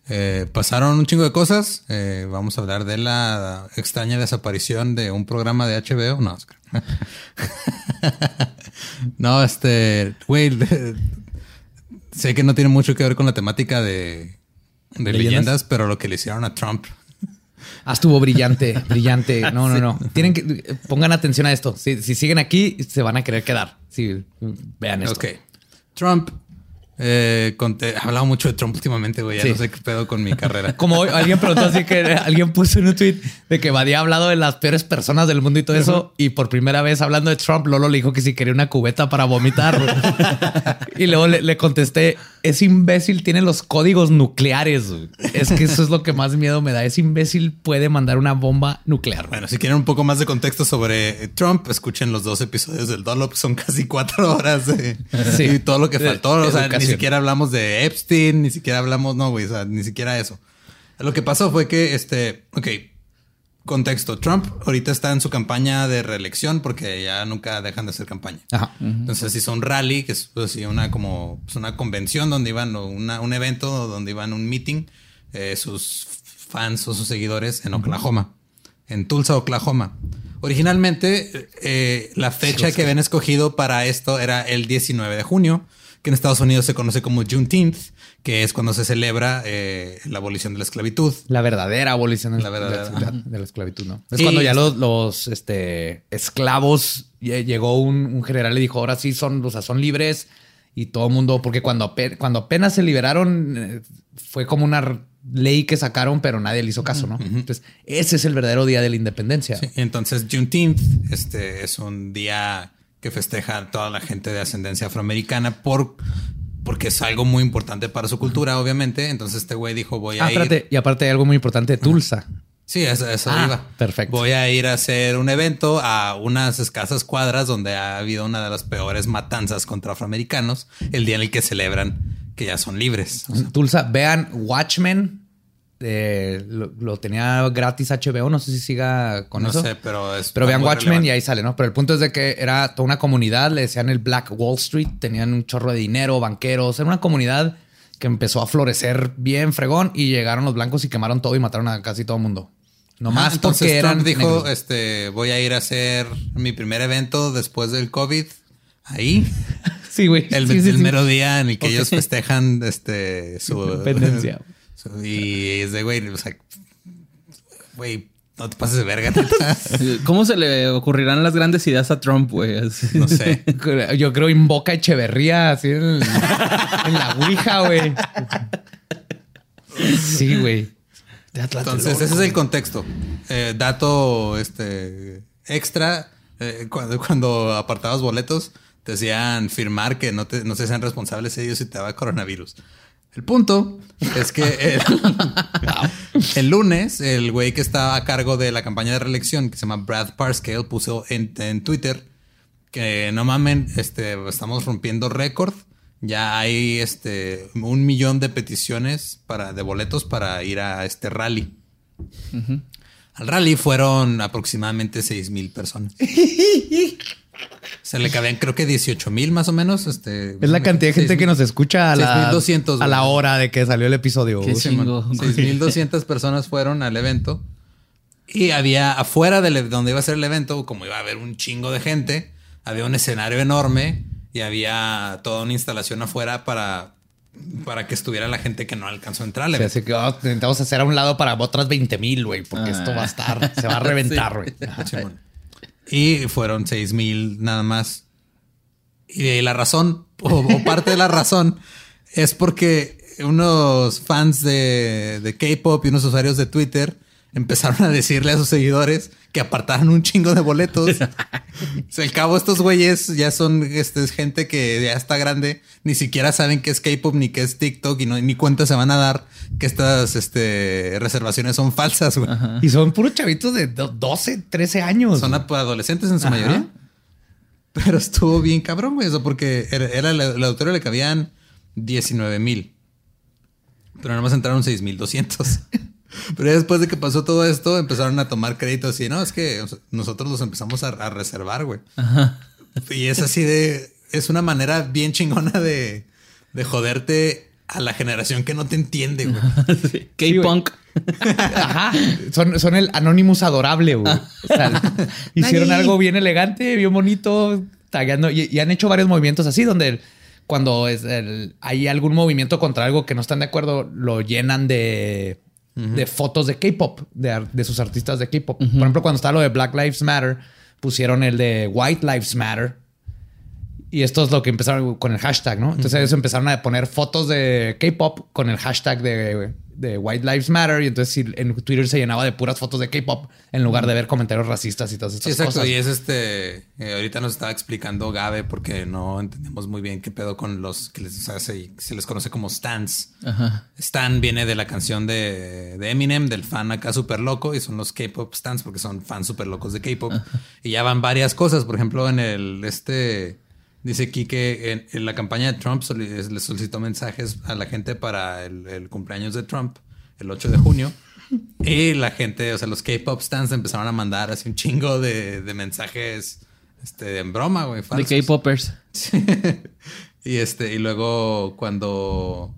eh, pasaron un chingo de cosas. Eh, vamos a hablar de la extraña desaparición de un programa de HBO. No, <laughs> no, este, güey, sé que no tiene mucho que ver con la temática de, de leyendas, pero lo que le hicieron a Trump. Ah, estuvo brillante, brillante. No, no, no. Tienen que pongan atención a esto. Si, si siguen aquí, se van a querer quedar. Sí, vean esto. Ok. Trump eh, he hablado mucho de Trump últimamente, güey. Ya no sé qué pedo con mi carrera. <laughs> Como alguien preguntó así que alguien puso en un tweet de que Badía ha hablado de las peores personas del mundo y todo eso. Y por primera vez hablando de Trump, Lolo le dijo que si quería una cubeta para vomitar. <laughs> y luego le, contesté: Ese imbécil tiene los códigos nucleares. Es que eso es lo que más miedo me da. Ese imbécil puede mandar una bomba nuclear. Bueno, si quieren un poco más de contexto sobre Trump, escuchen los dos episodios del Dolop. Son casi cuatro horas y todo lo que faltó. O sea, ni siquiera hablamos de Epstein, ni siquiera hablamos, no, güey, o sea, ni siquiera eso. Lo que pasó fue que, este, ok, contexto, Trump ahorita está en su campaña de reelección porque ya nunca dejan de hacer campaña. Ajá. Entonces hizo un rally, que es pues, una como pues, una convención donde iban, o un evento donde iban un meeting, eh, sus fans o sus seguidores en Oklahoma, en Tulsa, Oklahoma. Originalmente, eh, la fecha que habían escogido para esto era el 19 de junio, que en Estados Unidos se conoce como Juneteenth, que es cuando se celebra eh, la abolición de la esclavitud. La verdadera abolición de la, de la esclavitud, ¿no? Es cuando ya los, este, esclavos llegó un, general y dijo, ahora sí son, o sea, son libres y todo el mundo, porque cuando, cuando apenas se liberaron, eh, fue como una ley que sacaron, pero nadie le hizo caso, ¿no? Entonces, ese es el verdadero día de la independencia. entonces, Juneteenth este, es un día que festeja toda la gente de ascendencia afroamericana por porque es algo muy importante para su cultura, obviamente. Entonces este güey dijo, voy a ah, ir... Y aparte hay algo muy importante, Tulsa. Sí, eso, eso ah, iba. Perfecto. Voy a ir a hacer un evento a unas escasas cuadras donde ha habido una de las peores matanzas contra afroamericanos, el día en el que celebran que ya son libres. Tulsa, vean Watchmen, lo, tenía gratis HBO, no sé si siga con eso. No sé, pero es. Pero vean Watchmen y ahí sale, ¿no? Pero el punto es de que era toda una comunidad, le decían el Black Wall Street, tenían un chorro de dinero, banqueros, era una comunidad que empezó a florecer bien fregón y llegaron los blancos y quemaron todo y mataron a casi todo el mundo. Nomás porque eran. dijo: este, Voy a ir a hacer mi primer evento después del COVID ahí. <laughs> Sí, güey. El, mero día en el que ellos festejan este, su <laughs> independencia. Y es de, güey, o sea, güey, no te pases de verga. <laughs> ¿Cómo se le ocurrirán las grandes ideas a Trump, güey? No sé. <laughs> Yo creo invoca Echeverría así en, la Ouija, güey. Sí, güey. Entonces, ese es el contexto. Eh, dato este extra. Eh, cuando, cuando apartabas boletos, te decían firmar que no, te, no se sean responsables ellos si te daba coronavirus. El punto es que el, <laughs> lunes, el güey que estaba a cargo de la campaña de reelección, que se llama Brad Parscale, puso en, Twitter que no mamen, este, estamos rompiendo récord. Ya hay este un millón de peticiones para, de boletos para ir a este rally. Al rally fueron aproximadamente 6 mil personas. <laughs> Se le cabían creo que 18 mil más o menos. Este, es la cantidad de gente que nos escucha a la, a la hora de que salió el episodio. 6.200 personas fueron al evento. Y había afuera de e, donde iba a ser el evento, como iba a haber un chingo de gente, había un escenario enorme y había toda una instalación afuera para para que estuviera la gente que no alcanzó a entrar. así que oh, intentamos hacer a un lado para otras 20 mil, güey, porque esto va a estar, se va a <laughs> reventar, güey. Y fueron 6 mil nada más. Y la razón, o, parte de la razón, es porque unos fans de, de K-pop y unos usuarios de Twitter empezaron a decirle a sus seguidores que apartaran un chingo de boletos. <laughs> al cabo, estos güeyes ya son este, gente que ya está grande, ni siquiera saben qué es K-pop ni qué es TikTok y no, ni cuenta se van a dar que estas este, reservaciones son falsas. Güey. Y son puros chavitos de 12, 13 años. Son adolescentes en su mayoría. Pero estuvo bien cabrón, güey, eso porque era, era el auditorio le cabían 19 mil. Pero nada más entraron 6,200. <laughs> Pero después de que pasó todo esto, empezaron a tomar créditos y no, es que nosotros los empezamos a, reservar, güey. Y es así de. Es una manera bien chingona de, de joderte a la generación que no te entiende, güey. <laughs> K-punk. <laughs> Ajá. Son, son, el Anonymous adorable, güey. <laughs> hicieron algo bien elegante, bien bonito, tagueando y, han hecho varios movimientos así donde cuando es hay algún movimiento contra algo que no están de acuerdo, lo llenan de de fotos de K-pop, de, sus artistas de K-pop. Por ejemplo, cuando estaba lo de Black Lives Matter, pusieron el de White Lives Matter. Y esto es lo que empezaron con el hashtag, ¿no? Entonces ellos empezaron a poner fotos de K-pop con el hashtag de de White Lives Matter y entonces en Twitter se llenaba de puras fotos de K-pop en lugar de ver comentarios racistas y todas estas sí, exacto. Y es este, eh, ahorita nos estaba explicando Gabe porque no entendemos muy bien qué pedo con los que les hace, se les conoce como stans. Stan viene de la canción de, Eminem, del fan acá súper loco y son los K-pop stans porque son fans súper locos de K-pop. Y ya van varias cosas, por ejemplo, en el, este... Dice aquí que en, la campaña de Trump le solicitó mensajes a la gente para el, cumpleaños de Trump, el 8 de junio. Y la gente, o sea, los K-pop stands empezaron a mandar así un chingo de, mensajes este, en broma, güey. De K-popers. <laughs> y este, y luego cuando,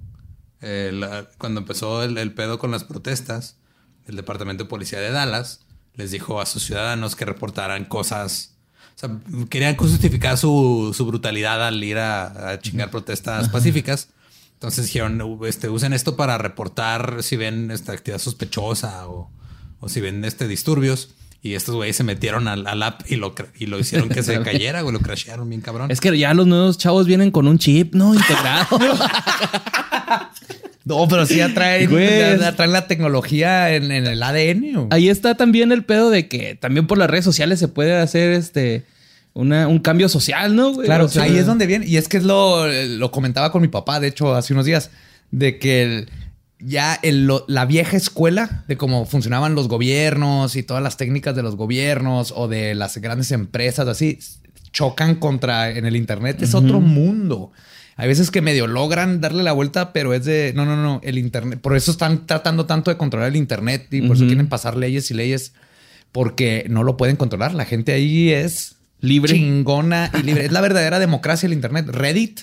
cuando empezó el, el pedo con las protestas, el Departamento de Policía de Dallas les dijo a sus ciudadanos que reportaran cosas o sea, querían justificar su, brutalidad al ir a, chingar protestas pacíficas. Entonces dijeron, este, usen esto para reportar si ven esta actividad sospechosa o, si ven este disturbios. Y estos güeyes se metieron al, app y lo, y lo hicieron que se <laughs> cayera, güey. Lo crashearon bien cabrón. Es que ya los nuevos chavos vienen con un chip, ¿no? Integrado. <laughs> No, pero sí atraen, la tecnología en, el ADN. Ahí está también el pedo de que también por las redes sociales se puede hacer este un cambio social, ¿no? Claro, ahí es donde viene. Y es que es lo, lo comentaba con mi papá, de hecho, hace unos días, de que ya la vieja escuela de cómo funcionaban los gobiernos y todas las técnicas de los gobiernos o de las grandes empresas, así, chocan contra en el Internet. Es otro mundo. Hay veces que medio logran darle la vuelta, pero es de no, no, no, el Internet. Por eso están tratando tanto de controlar el Internet y por eso quieren pasar leyes y leyes porque no lo pueden controlar. La gente ahí es libre, chingona y libre. es la verdadera democracia el Internet. Reddit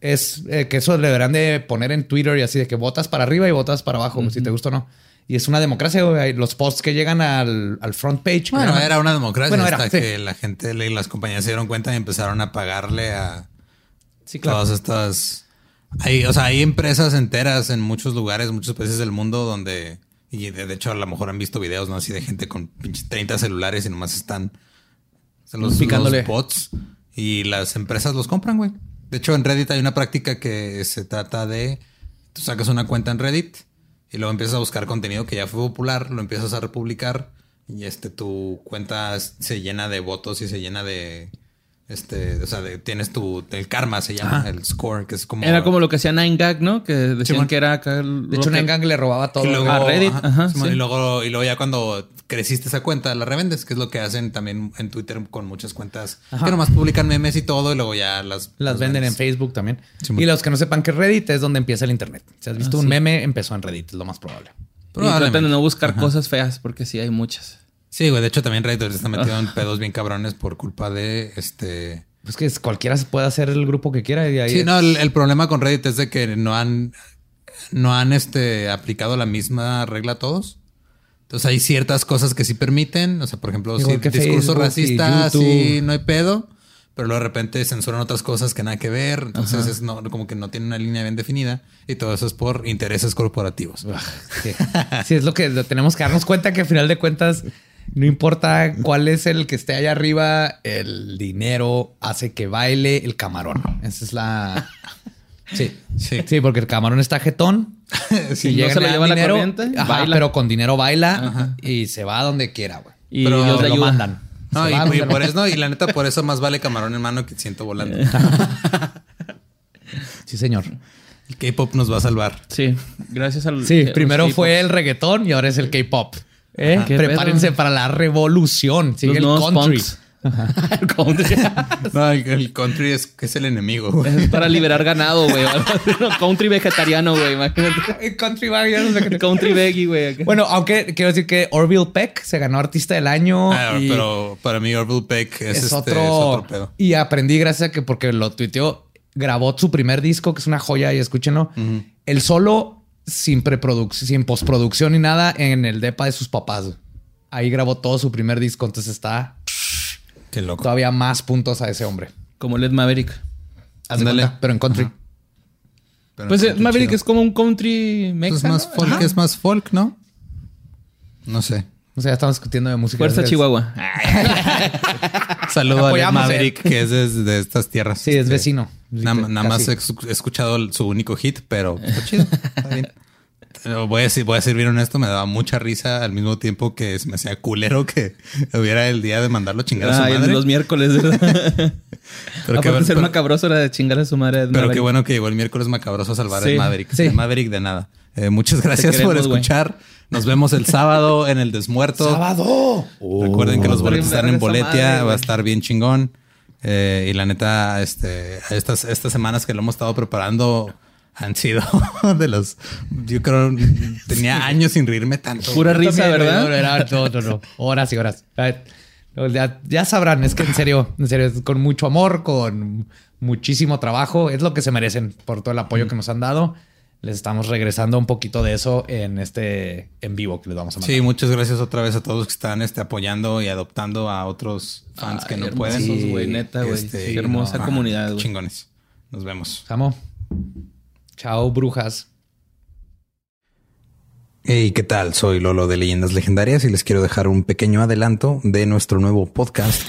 es eh, que eso deberán de poner en Twitter y así de que votas para arriba y votas para abajo, si te gusta o no. Y es una democracia, Los posts que llegan al, front page. Bueno, era una democracia hasta que la gente y las compañías se dieron cuenta y empezaron a pagarle a Sí, claro. Todas estas. Hay, o sea, hay empresas enteras en muchos lugares, muchos países del mundo donde. Y de, hecho, a lo mejor han visto videos, ¿no? Así de gente con 30 celulares y nomás están. los, Picándole. bots. Y las empresas los compran, güey. De hecho, en Reddit hay una práctica que se trata de. Tú sacas una cuenta en Reddit y luego empiezas a buscar contenido que ya fue popular, lo empiezas a republicar y este tu cuenta se llena de votos y se llena de este, o sea, tienes tu, el karma se llama, el score, que es como... Era como lo que hacía Nine Gag, ¿no? Que decían que era acá... De hecho, Nine Gag le robaba todo. Y luego, a Reddit. y, luego, y luego ya cuando creciste esa cuenta, la revendes, que es lo que hacen también en Twitter con muchas cuentas que nomás publican memes y todo, y luego ya las... Las, venden en Facebook también. y los que no sepan que Reddit es donde empieza el Internet. Si has visto ah, un meme, empezó en Reddit, es lo más probable. Y traten de no buscar cosas feas, porque sí hay muchas. Sí, güey. De hecho, también Reddit está metido en <laughs> pedos bien cabrones por culpa de este pues que cualquiera puede hacer el grupo que quiera. Y ahí sí, no, el, problema con Reddit es de que no han, no han este, aplicado la misma regla a todos. Entonces hay ciertas cosas que sí permiten. O sea, por ejemplo, si discurso racista, sí, no hay pedo. pero luego de repente censuran otras cosas que nada que ver. Entonces es no, como que no tiene una línea bien definida y todo eso es por intereses corporativos. sí. es lo que tenemos que darnos cuenta que al final de cuentas no importa cuál es el que esté allá arriba, el dinero hace que baile el camarón. Esa es la. <laughs> Sí, sí, sí, porque el camarón está jetón. <laughs> si llega se lo lleva dinero, la corriente, pero con dinero baila y se va a donde quiera, güey. Y pero lo mandan. No, y, por eso, y la neta, por eso más vale camarón en mano que siento volando. <laughs> sí, señor. El K-pop nos va a salvar. Sí, gracias al. Sí, primero fue el reggaetón y ahora es el K-pop. ¿Eh? Prepárense para la revolución. Sigue <laughs> el country. <laughs> el country. no, el, country es, es el enemigo. Es para liberar ganado, güey. <laughs> country vegetariano, güey. Imagínate. country vegetariano. country veggie, güey. Bueno, aunque quiero decir que Orville Peck se ganó artista del año. Ah, pero para mí Orville Peck es, este, otro, pedo. Y aprendí gracias a que porque lo tuiteó, grabó su primer disco, que es una joya y escúchenlo. El solo sin preproducción, sin postproducción ni nada en el depa de sus papás. Ahí grabó todo su primer disco, entonces está Qué loco. todavía más puntos a ese hombre. Como Led Maverick. pero en country. pues Maverick es como un country pues más folk, es más folk, ¿no? No sé. O sea, ya estamos discutiendo de música. Fuerza Chihuahua. <laughs> Saludo a Maverick, que es de, estas tierras. Sí, es vecino. Nada, más he escuchado su único hit, pero está chido. Está bien. Voy a, decir, voy a ser bien honesto, me daba mucha risa al mismo tiempo que me hacía culero que hubiera el día de mandarlo a chingar a su madre. los miércoles, <laughs> pero que ser macabroso era de chingar a su madre. Pero qué bueno que llegó el miércoles macabroso a salvar el Maverick. Sí. Maverick de nada. Eh, muchas gracias por escuchar. Nos vemos el sábado en el Desmuerto. ¡Sábado! Recuerden que los boletos están en Boletia. va a estar bien chingón. Eh, y la neta, este, estas, estas semanas que lo hemos estado preparando han sido <laughs> de los. Yo creo tenía años sin reírme tanto. Pura risa, ¿verdad? Era, <laughs> no, no, no. Horas y horas. Ya, ya, sabrán, es que en serio, en serio, con mucho amor, con muchísimo trabajo, es lo que se merecen por todo el apoyo que nos han dado les estamos regresando un poquito de eso en este en vivo que les vamos a mandar. Sí, muchas gracias otra vez a todos que están este, apoyando y adoptando a otros fans que no pueden. güey, neta, güey. Este, hermosa comunidad, güey. Chingones. Nos vemos. Samo. Chao, brujas. Hey, ¿qué tal? Soy Lolo de Leyendas Legendarias y les quiero dejar un pequeño adelanto de nuestro nuevo podcast